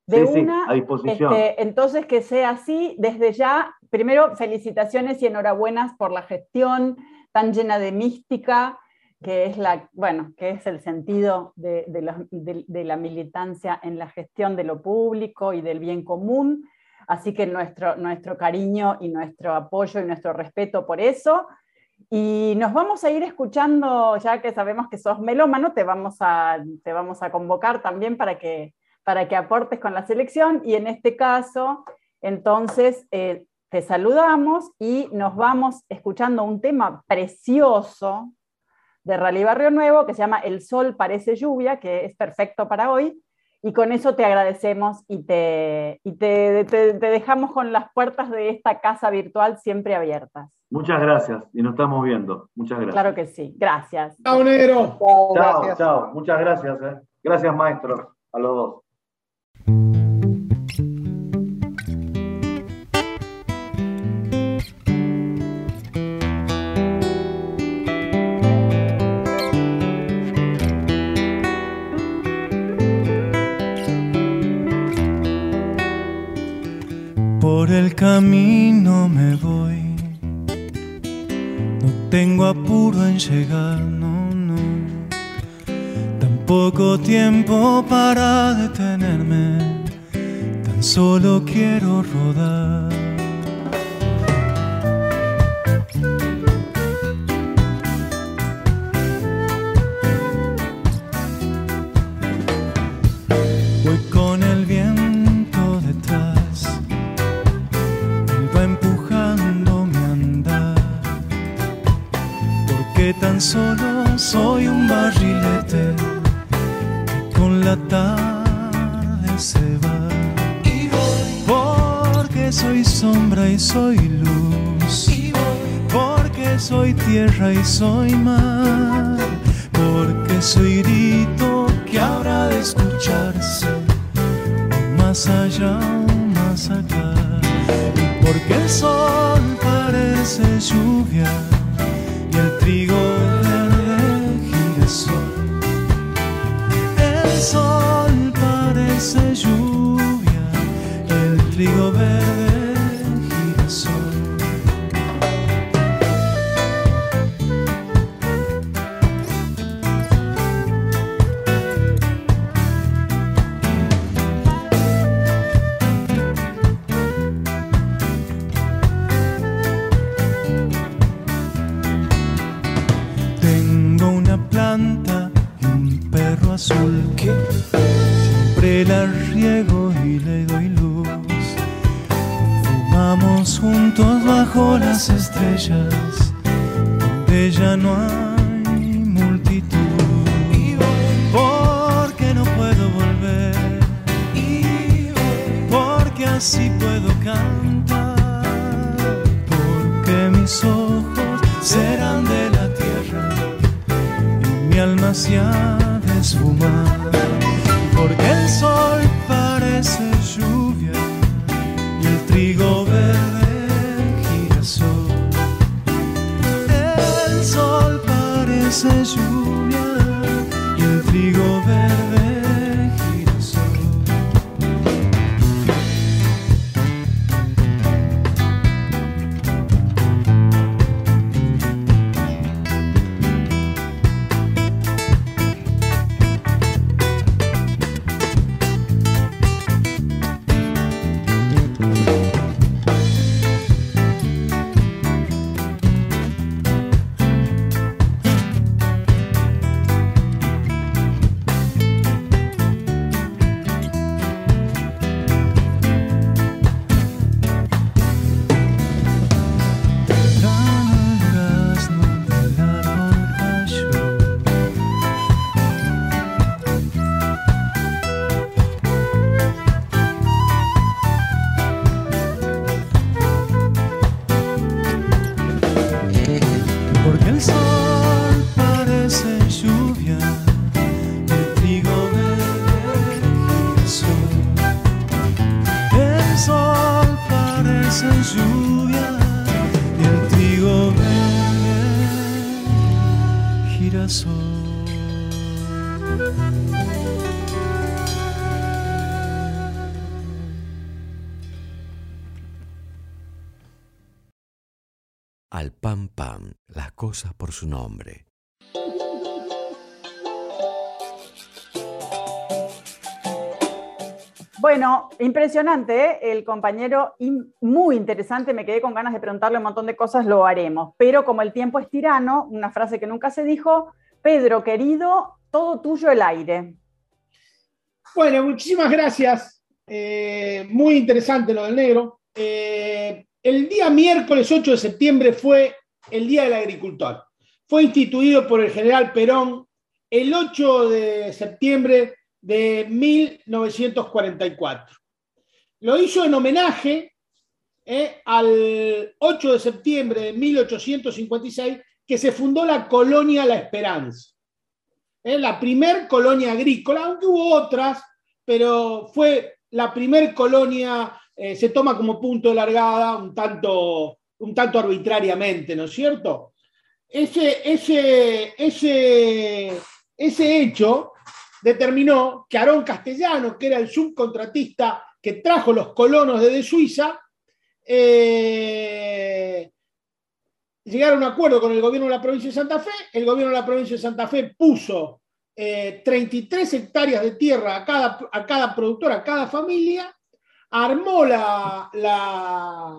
De una, a disposición. Este, entonces, que sea así, desde ya, primero, felicitaciones y enhorabuenas por la gestión tan llena de mística, que es, la, bueno, que es el sentido de, la, militancia en la gestión de lo público y del bien común. Así que nuestro, nuestro cariño y nuestro apoyo y nuestro respeto por eso. Y nos vamos a ir escuchando, ya que sabemos que sos melómano, te vamos a, te vamos a convocar también para que, para que aportes con la selección. Y en este caso, entonces, eh, te saludamos y nos vamos escuchando un tema precioso de Rally Barrio Nuevo que se llama El Sol parece lluvia, que es perfecto para hoy. Y con eso te agradecemos y te, te, dejamos con las puertas de esta casa virtual siempre abiertas. Muchas gracias y nos estamos viendo. Muchas gracias. Claro que sí. Gracias. Chao, negro. Chao, chao. Muchas gracias. Eh. Gracias, maestro. A los dos. Camino me voy, no tengo apuro en llegar, no, no. Tampoco tiempo para detenerme, tan solo quiero rodar. Soy luz. Porque soy tierra y soy mar. Porque soy serán de la tierra y mi alma se ha de esfumar. Porque el sol parece lluvia y el trigo verde parece lluvia y el trigo verde girasol. Cosas por su nombre. Bueno, impresionante, ¿eh? el compañero, muy interesante, me quedé con ganas de preguntarle un montón de cosas, lo haremos, pero como el tiempo es tirano, una frase que nunca se dijo, Pedro, querido, todo tuyo el aire. Bueno, muchísimas gracias, eh, muy interesante lo del negro. Eh, el día miércoles 8 de septiembre fue el Día del Agricultor. Fue instituido por el general Perón el 8 de septiembre de 1944. Lo hizo en homenaje eh, al 8 de septiembre de 1856, que se fundó la colonia La Esperanza. Eh, la primer colonia agrícola, aunque hubo otras, pero fue la primer colonia, eh, se toma como punto de largada un tanto, un tanto arbitrariamente, ¿no es cierto? Ese, ese, ese, ese hecho determinó que Aarón Castellano, que era el subcontratista que trajo los colonos desde Suiza, eh, llegaron a un acuerdo con el gobierno de la provincia de Santa Fe. El gobierno de la provincia de Santa Fe puso 33 eh, hectáreas de tierra a cada, a cada productor, a cada familia, armó la, la,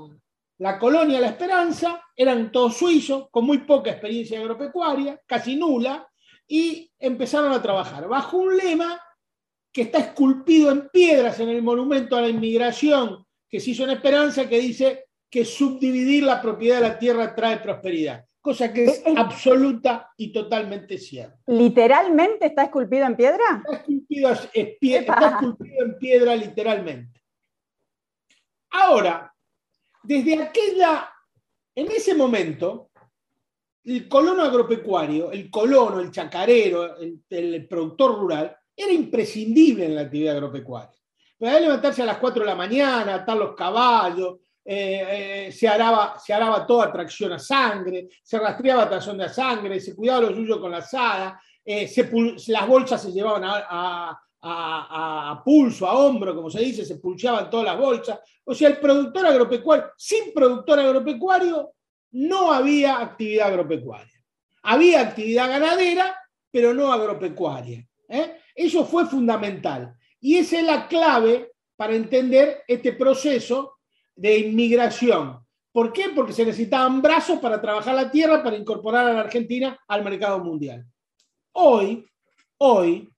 la colonia La Esperanza, eran todos suizos, con muy poca experiencia agropecuaria, casi nula, y empezaron a trabajar bajo un lema que está esculpido en piedras en el monumento a la inmigración que se hizo en Esperanza, que dice que subdividir la propiedad de la tierra trae prosperidad, cosa que es absoluta y totalmente cierta. ¿Literalmente está esculpido en piedra? Está esculpido, está esculpido en piedra literalmente. Ahora, desde aquella, en ese momento, el colono agropecuario, el colono, el chacarero, el, productor rural, era imprescindible en la actividad agropecuaria. Podía levantarse a las 4 de la mañana, atar los caballos, eh, eh, se, araba, se araba toda tracción a sangre, se rastreaba tracción de sangre, se cuidaba lo suyo con la asada, eh, las bolsas se llevaban a, pulso, a hombro, como se dice, se pulseaban todas las bolsas. O sea, el productor agropecuario, sin productor agropecuario, no había actividad agropecuaria. Había actividad ganadera, pero no agropecuaria. ¿eh? Eso fue fundamental. Y esa es la clave para entender este proceso de inmigración. ¿Por qué? Porque se necesitaban brazos para trabajar la tierra, para incorporar a la Argentina al mercado mundial. Hoy, hoy,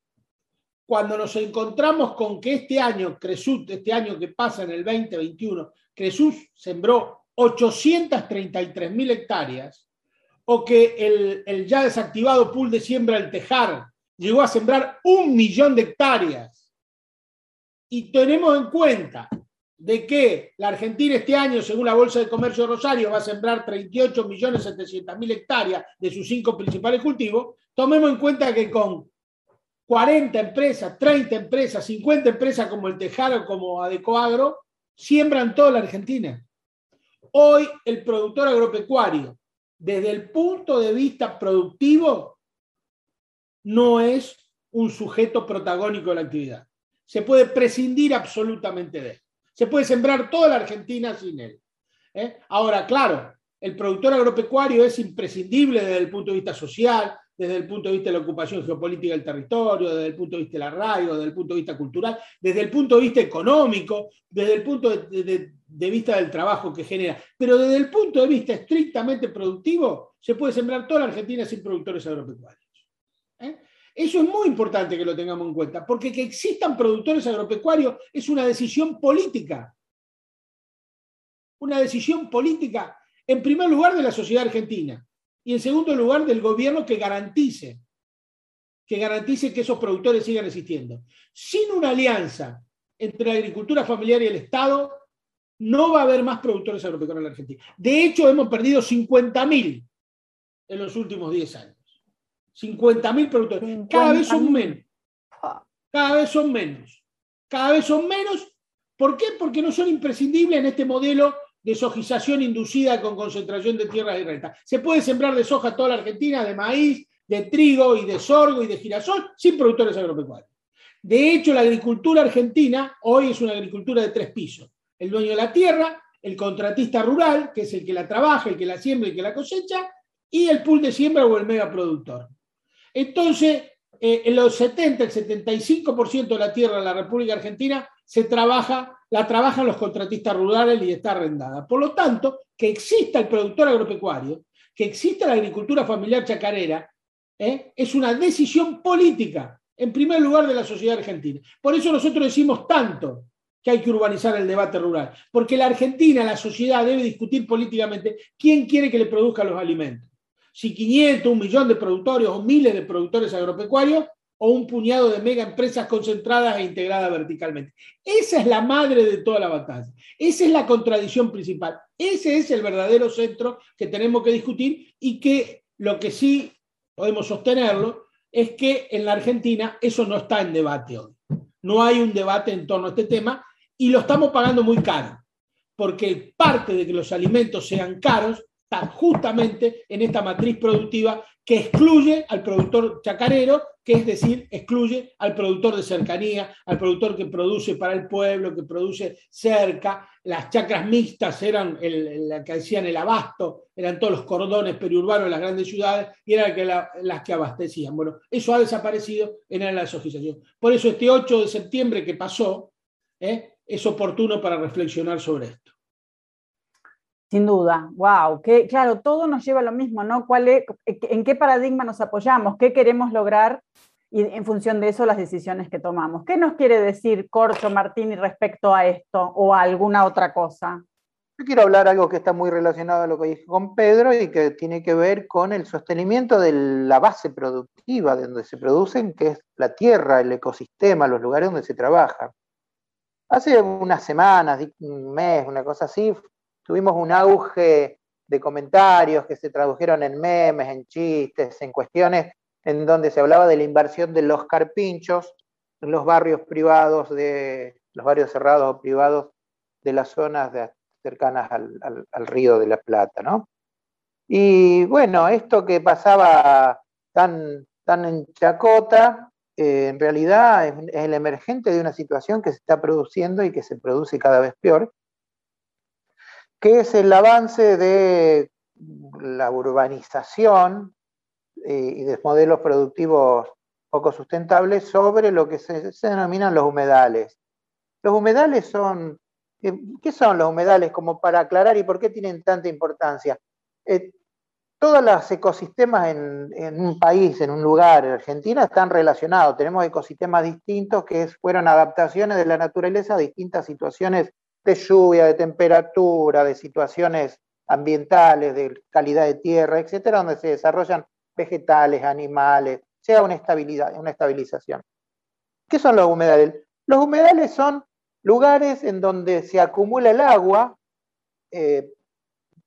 cuando nos encontramos con que este año, Cresut, este año que pasa en el 2021, Cresut sembró 833 mil hectáreas, o que el, ya desactivado pool de siembra El Tejar llegó a sembrar un millón de hectáreas. Y tenemos en cuenta de que la Argentina este año, según la Bolsa de Comercio de Rosario, va a sembrar 38 millones 700 mil hectáreas de sus cinco principales cultivos, tomemos en cuenta que con 40 empresas, 30 empresas, 50 empresas como el Tejar o como Adecoagro, siembran toda la Argentina. Hoy el productor agropecuario, desde el punto de vista productivo, no es un sujeto protagónico de la actividad. Se puede prescindir absolutamente de él. Se puede sembrar toda la Argentina sin él. ¿eh? Ahora, claro, el productor agropecuario es imprescindible desde el punto de vista social, desde el punto de vista de la ocupación geopolítica del territorio, desde el punto de vista del arraigo, desde el punto de vista cultural, desde el punto de vista económico, desde el punto de, vista del trabajo que genera. Pero desde el punto de vista estrictamente productivo, se puede sembrar toda la Argentina sin productores agropecuarios. ¿eh? Eso es muy importante que lo tengamos en cuenta, porque que existan productores agropecuarios es una decisión política. Una decisión política, en primer lugar, de la sociedad argentina y en segundo lugar del gobierno que garantice que garantice que esos productores sigan existiendo. Sin una alianza entre la agricultura familiar y el Estado, no va a haber más productores agropecuarios en la Argentina. De hecho, hemos perdido 50.000 en los últimos 10 años. 50.000 productores. Cada vez son menos. Cada vez son menos. Cada vez son menos. ¿Por qué? Porque no son imprescindibles en este modelo de sojización inducida con concentración de tierras y renta. Se puede sembrar de soja toda la Argentina, de maíz, de trigo y de sorgo y de girasol sin productores agropecuarios. De hecho, la agricultura argentina hoy es una agricultura de tres pisos. El dueño de la tierra, el contratista rural, que es el que la trabaja, el que la siembra y el que la cosecha, y el pool de siembra o el megaproductor. Entonces, eh, en los 70, el 75% de la tierra de la República Argentina se trabaja, la trabajan los contratistas rurales y está arrendada. Por lo tanto, que exista el productor agropecuario, que exista la agricultura familiar chacarera, ¿eh? es una decisión política, en primer lugar, de la sociedad argentina. Por eso nosotros decimos tanto que hay que urbanizar el debate rural, porque la Argentina, la sociedad debe discutir políticamente quién quiere que le produzca los alimentos. Si 500, un millón de productores o miles de productores agropecuarios o un puñado de mega empresas concentradas e integradas verticalmente. Esa es la madre de toda la batalla. Esa es la contradicción principal. Ese es el verdadero centro que tenemos que discutir y que lo que sí podemos sostenerlo es que en la Argentina eso no está en debate hoy. No hay un debate en torno a este tema y lo estamos pagando muy caro, porque parte de que los alimentos sean caros está justamente en esta matriz productiva que excluye al productor chacarero, que es decir, excluye al productor de cercanía, al productor que produce para el pueblo, que produce cerca. Las chacras mixtas eran la que hacían el abasto, eran todos los cordones periurbanos de las grandes ciudades y eran las que abastecían. Bueno, eso ha desaparecido en la asociación. Por eso este 8 de septiembre que pasó, ¿eh? es oportuno para reflexionar sobre esto. Sin duda, wow, que claro, todo nos lleva a lo mismo, ¿no? ¿Cuál ¿En qué paradigma nos apoyamos? ¿Qué queremos lograr? Y en función de eso las decisiones que tomamos. ¿Qué nos quiere decir Corcho Martini respecto a esto o a alguna otra cosa? Yo quiero hablar algo que está muy relacionado a lo que dije con Pedro y que tiene que ver con el sostenimiento de la base productiva de donde se producen, que es la tierra, el ecosistema, los lugares donde se trabaja. Hace unas semanas, un mes, una cosa así, tuvimos un auge de comentarios que se tradujeron en memes, en chistes, en cuestiones en donde se hablaba de la inversión de los carpinchos en los barrios privados de los barrios cerrados o privados de las zonas cercanas al, río de la Plata, ¿no? Y bueno, esto que pasaba tan, tan en chacota, eh, en realidad es, el emergente de una situación que se está produciendo y que se produce cada vez peor, que es el avance de la urbanización eh, y de modelos productivos poco sustentables sobre lo que se, denominan los humedales. Los humedales son, eh, ¿qué son los humedales? Como para aclarar y por qué tienen tanta importancia todos los ecosistemas en, un país, en un lugar, en Argentina, están relacionados. Tenemos ecosistemas distintos que fueron adaptaciones de la naturaleza a distintas situaciones de lluvia, de temperatura, de situaciones ambientales, de calidad de tierra, etcétera, donde se desarrollan vegetales, animales, sea una, estabilidad, una estabilización. ¿Qué son los humedales? Los humedales son lugares en donde se acumula el agua eh,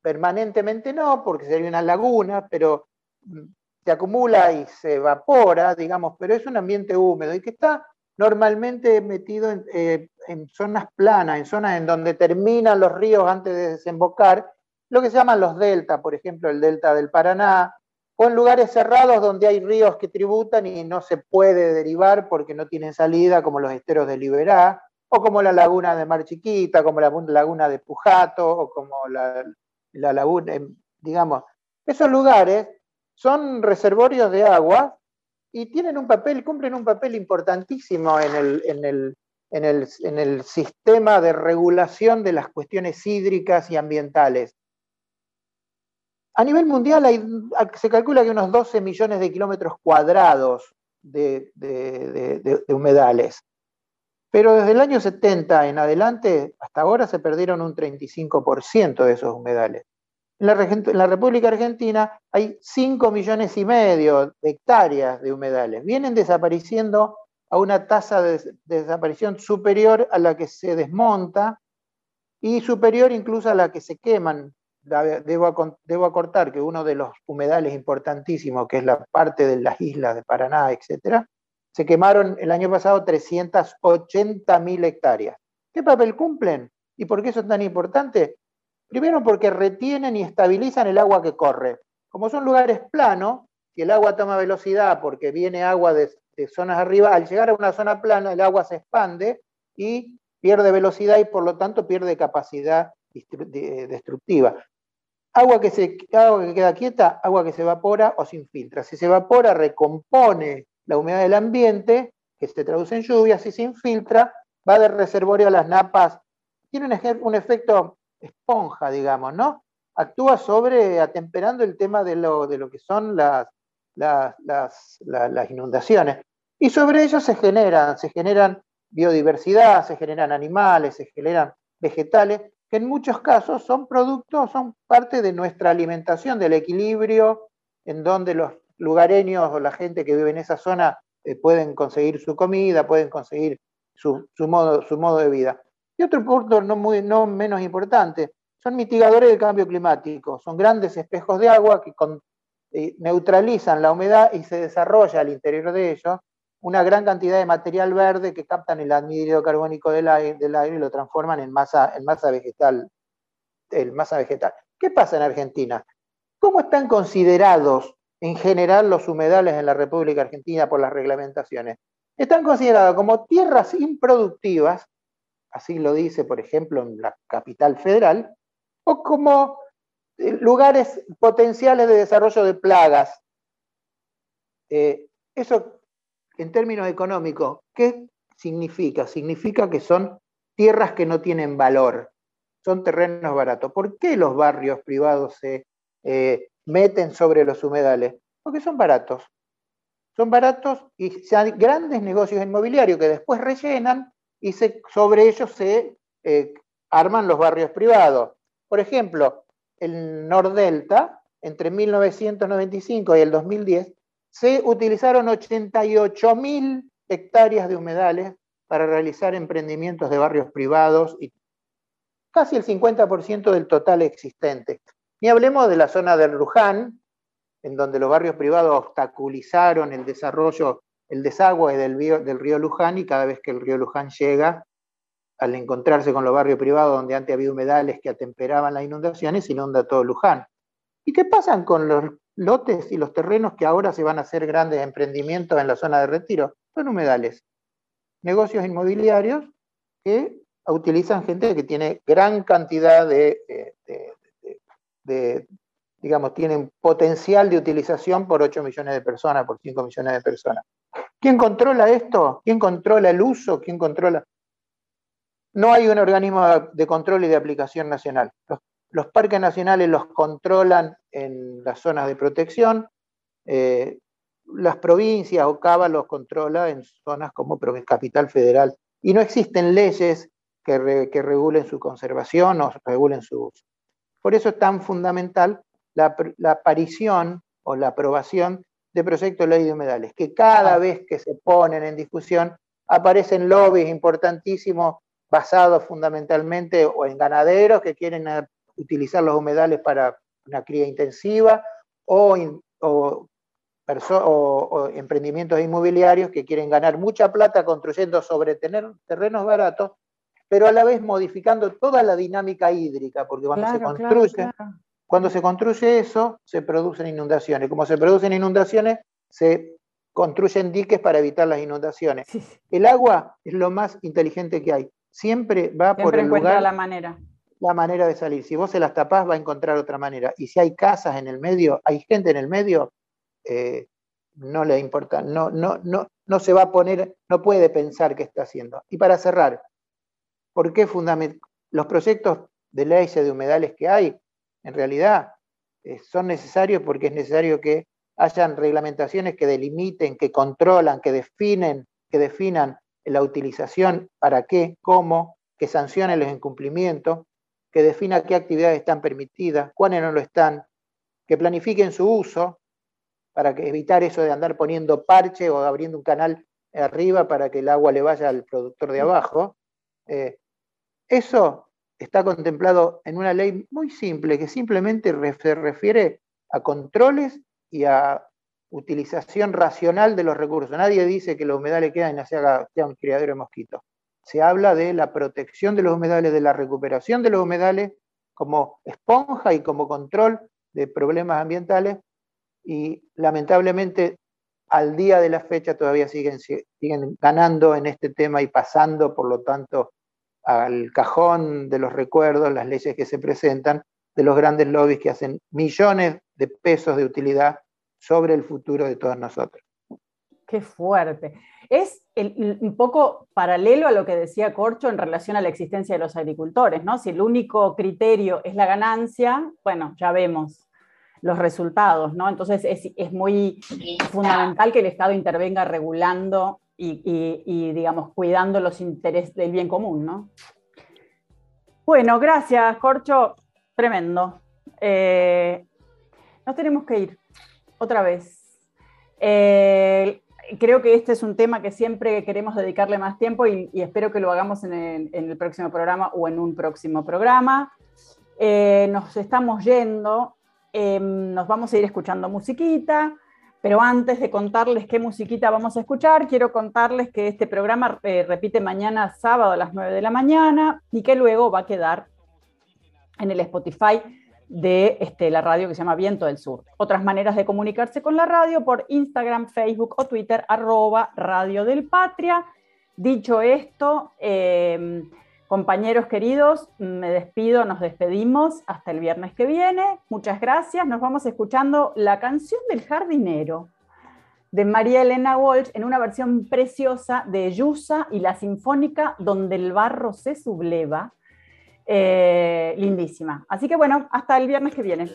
Permanentemente no, porque sería una laguna, pero mm, se acumula y se evapora, digamos, pero es un ambiente húmedo y que está normalmente metido en, eh, zonas planas, en zonas en donde terminan los ríos antes de desembocar, lo que se llaman los deltas, por ejemplo, el delta del Paraná, o en lugares cerrados donde hay ríos que tributan y no se puede derivar porque no tienen salida, como los esteros de Liberá, o como la laguna de Mar Chiquita, como la laguna de Pujato, o como la, la laguna, digamos, esos lugares son reservorios de agua y tienen un papel, cumplen un papel importantísimo en el, sistema de regulación de las cuestiones hídricas y ambientales. A nivel mundial se calcula que unos 12 millones de kilómetros cuadrados de, de, humedales. Pero desde el año 70 en adelante, hasta ahora se perdieron un 35% de esos humedales. En la, República Argentina hay 5 millones y medio de hectáreas de humedales. Vienen desapareciendo a una tasa de, desaparición superior a la que se desmonta y superior incluso a la que se queman. Debo, debo acortar que uno de los humedales importantísimos, que es la parte de las islas de Paraná, etcétera, se quemaron el año pasado 380.000 hectáreas. ¿Qué papel cumplen? ¿Y por qué es tan importante? Primero porque retienen y estabilizan el agua que corre. Como son lugares planos, si el agua toma velocidad porque viene agua de, zonas arriba, al llegar a una zona plana el agua se expande y pierde velocidad y por lo tanto pierde capacidad destructiva. Agua que, se, agua que queda quieta, agua que se evapora o se infiltra. Si se evapora, recompone la humedad del ambiente, que se traduce en lluvia. Si se infiltra, va del reservorio a las napas. Tiene un efecto esponja, digamos, ¿no? Actúa sobre, atemperando el tema de lo, de lo que son las, las, las, inundaciones. Y sobre ello se generan, se generan biodiversidad, se generan animales, se generan vegetales, que en muchos casos son productos, son parte de nuestra alimentación, del equilibrio, en donde los lugareños o la gente que vive en esa zona eh, pueden conseguir su comida, pueden conseguir su, modo, su modo de vida. Y otro punto no, muy, no menos importante, son mitigadores del cambio climático, son grandes espejos de agua que eh, neutralizan la humedad y se desarrolla al interior de ellos una gran cantidad de material verde que captan el anhídrido carbónico del aire, del aire y lo transforman en masa, en masa vegetal. El masa vegetal. ¿Qué pasa en Argentina? ¿Cómo están considerados en general los humedales en la República Argentina por las reglamentaciones? Están considerados como tierras improductivas, así lo dice, por ejemplo, en la capital federal, o como eh, lugares potenciales de desarrollo de plagas. Eh, eso en términos económicos, ¿qué significa? Significa que son tierras que no tienen valor, son terrenos baratos. ¿Por qué los barrios privados se eh, meten sobre los humedales? Porque son baratos. Son baratos y hay grandes negocios inmobiliarios que después rellenan y sobre ellos se eh, arman los barrios privados. Por ejemplo, el Nordelta, entre 1995 y el 2010, se utilizaron 88.000 hectáreas de humedales para realizar emprendimientos de barrios privados y casi el 50% del total existente. Ni hablemos de la zona del Luján, en donde los barrios privados obstaculizaron el desarrollo, el desagüe del del río Luján y cada vez que el río Luján llega, al encontrarse con los barrios privados donde antes había humedales que atemperaban las inundaciones, inunda todo Luján. ¿Y qué pasa con los lotes y los terrenos que ahora se van a hacer grandes emprendimientos en la zona de retiro. Son humedales. Negocios inmobiliarios que utilizan gente que tiene gran cantidad de, digamos, tienen potencial de utilización por 8 millones de personas, por 5 millones de personas. ¿Quién controla esto? ¿Quién controla el uso? ¿Quién controla? No hay un organismo de control y de aplicación nacional. Los parques nacionales los controlan en las zonas de protección, eh, las provincias o Cava los controla en zonas como Capital Federal. Y no existen leyes que, regulen su conservación o regulen su uso. Por eso es tan fundamental la, aparición o la aprobación de proyectos de ley de humedales, que cada vez que se ponen en discusión aparecen lobbies importantísimos basados fundamentalmente o en ganaderos que quieren utilizar los humedales para una cría intensiva o, emprendimientos inmobiliarios que quieren ganar mucha plata construyendo sobre terrenos baratos, pero a la vez modificando toda la dinámica hídrica, porque cuando se construye, cuando se construye eso, se producen inundaciones. Como se producen inundaciones, se construyen diques para evitar las inundaciones. El agua es lo más inteligente que hay. Siempre va por el lugar. la manera la manera de salir. Si vos se las tapás, va a encontrar otra manera. Y si hay casas en el medio, hay gente en el medio, eh, no le importa, no, no, no, no se va a poner, no puede pensar qué está haciendo. Y para cerrar, ¿por qué los proyectos de ley de humedales que hay, en realidad, eh, son necesarios porque es necesario que hayan reglamentaciones que delimiten, que controlan, que definen, que definan la utilización, para qué, cómo, que sancionen los incumplimientos, que defina qué actividades están permitidas, cuáles no lo están, que planifiquen su uso para evitar eso de andar poniendo parche o abriendo un canal arriba para que el agua le vaya al productor de abajo. Eh, eso está contemplado en una ley muy simple que simplemente se refiere a controles y a utilización racional de los recursos. Nadie dice que los humedales quedan y se haga un criadero de mosquitos se habla de la protección de los humedales, de la recuperación de los humedales como esponja y como control de problemas ambientales y lamentablemente al día de la fecha todavía siguen, siguen ganando en este tema y pasando, por lo tanto, al cajón de los recuerdos, las leyes que se presentan, de los grandes lobbies que hacen millones de pesos de utilidad sobre el futuro de todos nosotros. Qué fuerte. Es un poco paralelo a lo que decía Corcho en relación a la existencia de los agricultores, ¿no? Si el único criterio es la ganancia, bueno, ya vemos los resultados, ¿no? Entonces es, muy fundamental que el Estado intervenga regulando y, digamos, cuidando los intereses del bien común, ¿no? Bueno, gracias, Corcho. Tremendo. Eh, nos tenemos que ir otra vez. Eh, creo que este es un tema que siempre queremos dedicarle más tiempo y, espero que lo hagamos en el, próximo programa o en un próximo programa. Eh, nos estamos yendo, em, nos vamos a ir escuchando musiquita, pero antes de contarles qué musiquita vamos a escuchar, quiero contarles que este programa eh, repite mañana sábado a las 9 de la mañana y que luego va a quedar en el Spotify de este, la radio que se llama Viento del Sur. Otras maneras de comunicarse con la radio por Instagram, Facebook o Twitter, arroba Radio del Patria. Dicho esto, em, compañeros queridos, me despido, nos despedimos hasta el viernes que viene. Muchas gracias. Nos vamos escuchando la canción del jardinero de María Elena Walsh en una versión preciosa de Yusa y la Sinfónica donde el barro se subleva eh, lindísima. Así que bueno, hasta el viernes que viene.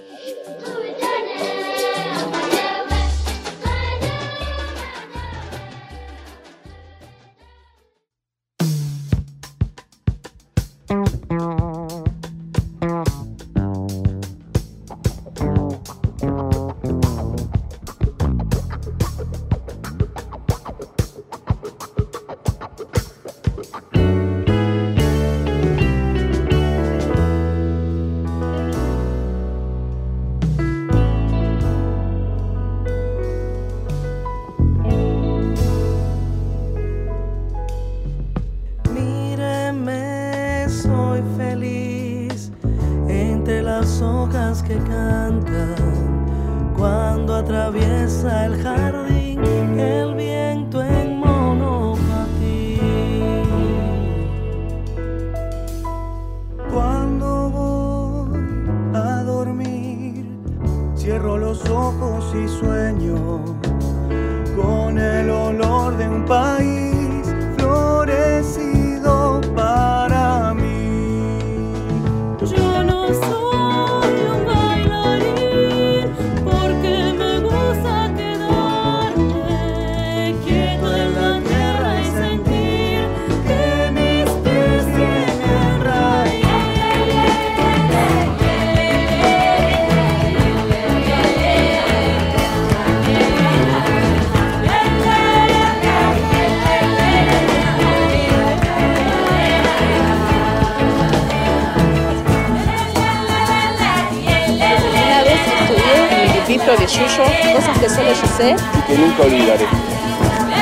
yuyo, cosas que solo yo sé. Y que nunca olvidaré.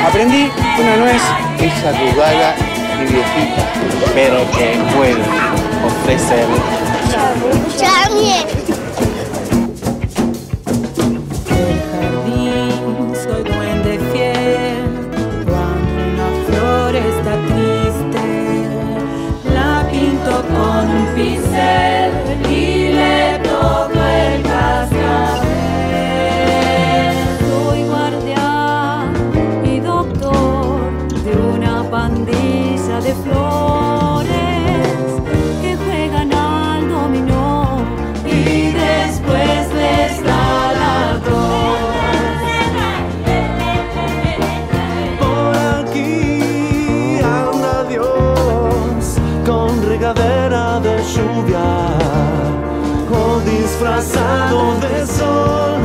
Aprendí una nuez es arrugada y viejita, pero que puede ofrecer... ¡Chamiel! pasado de sol.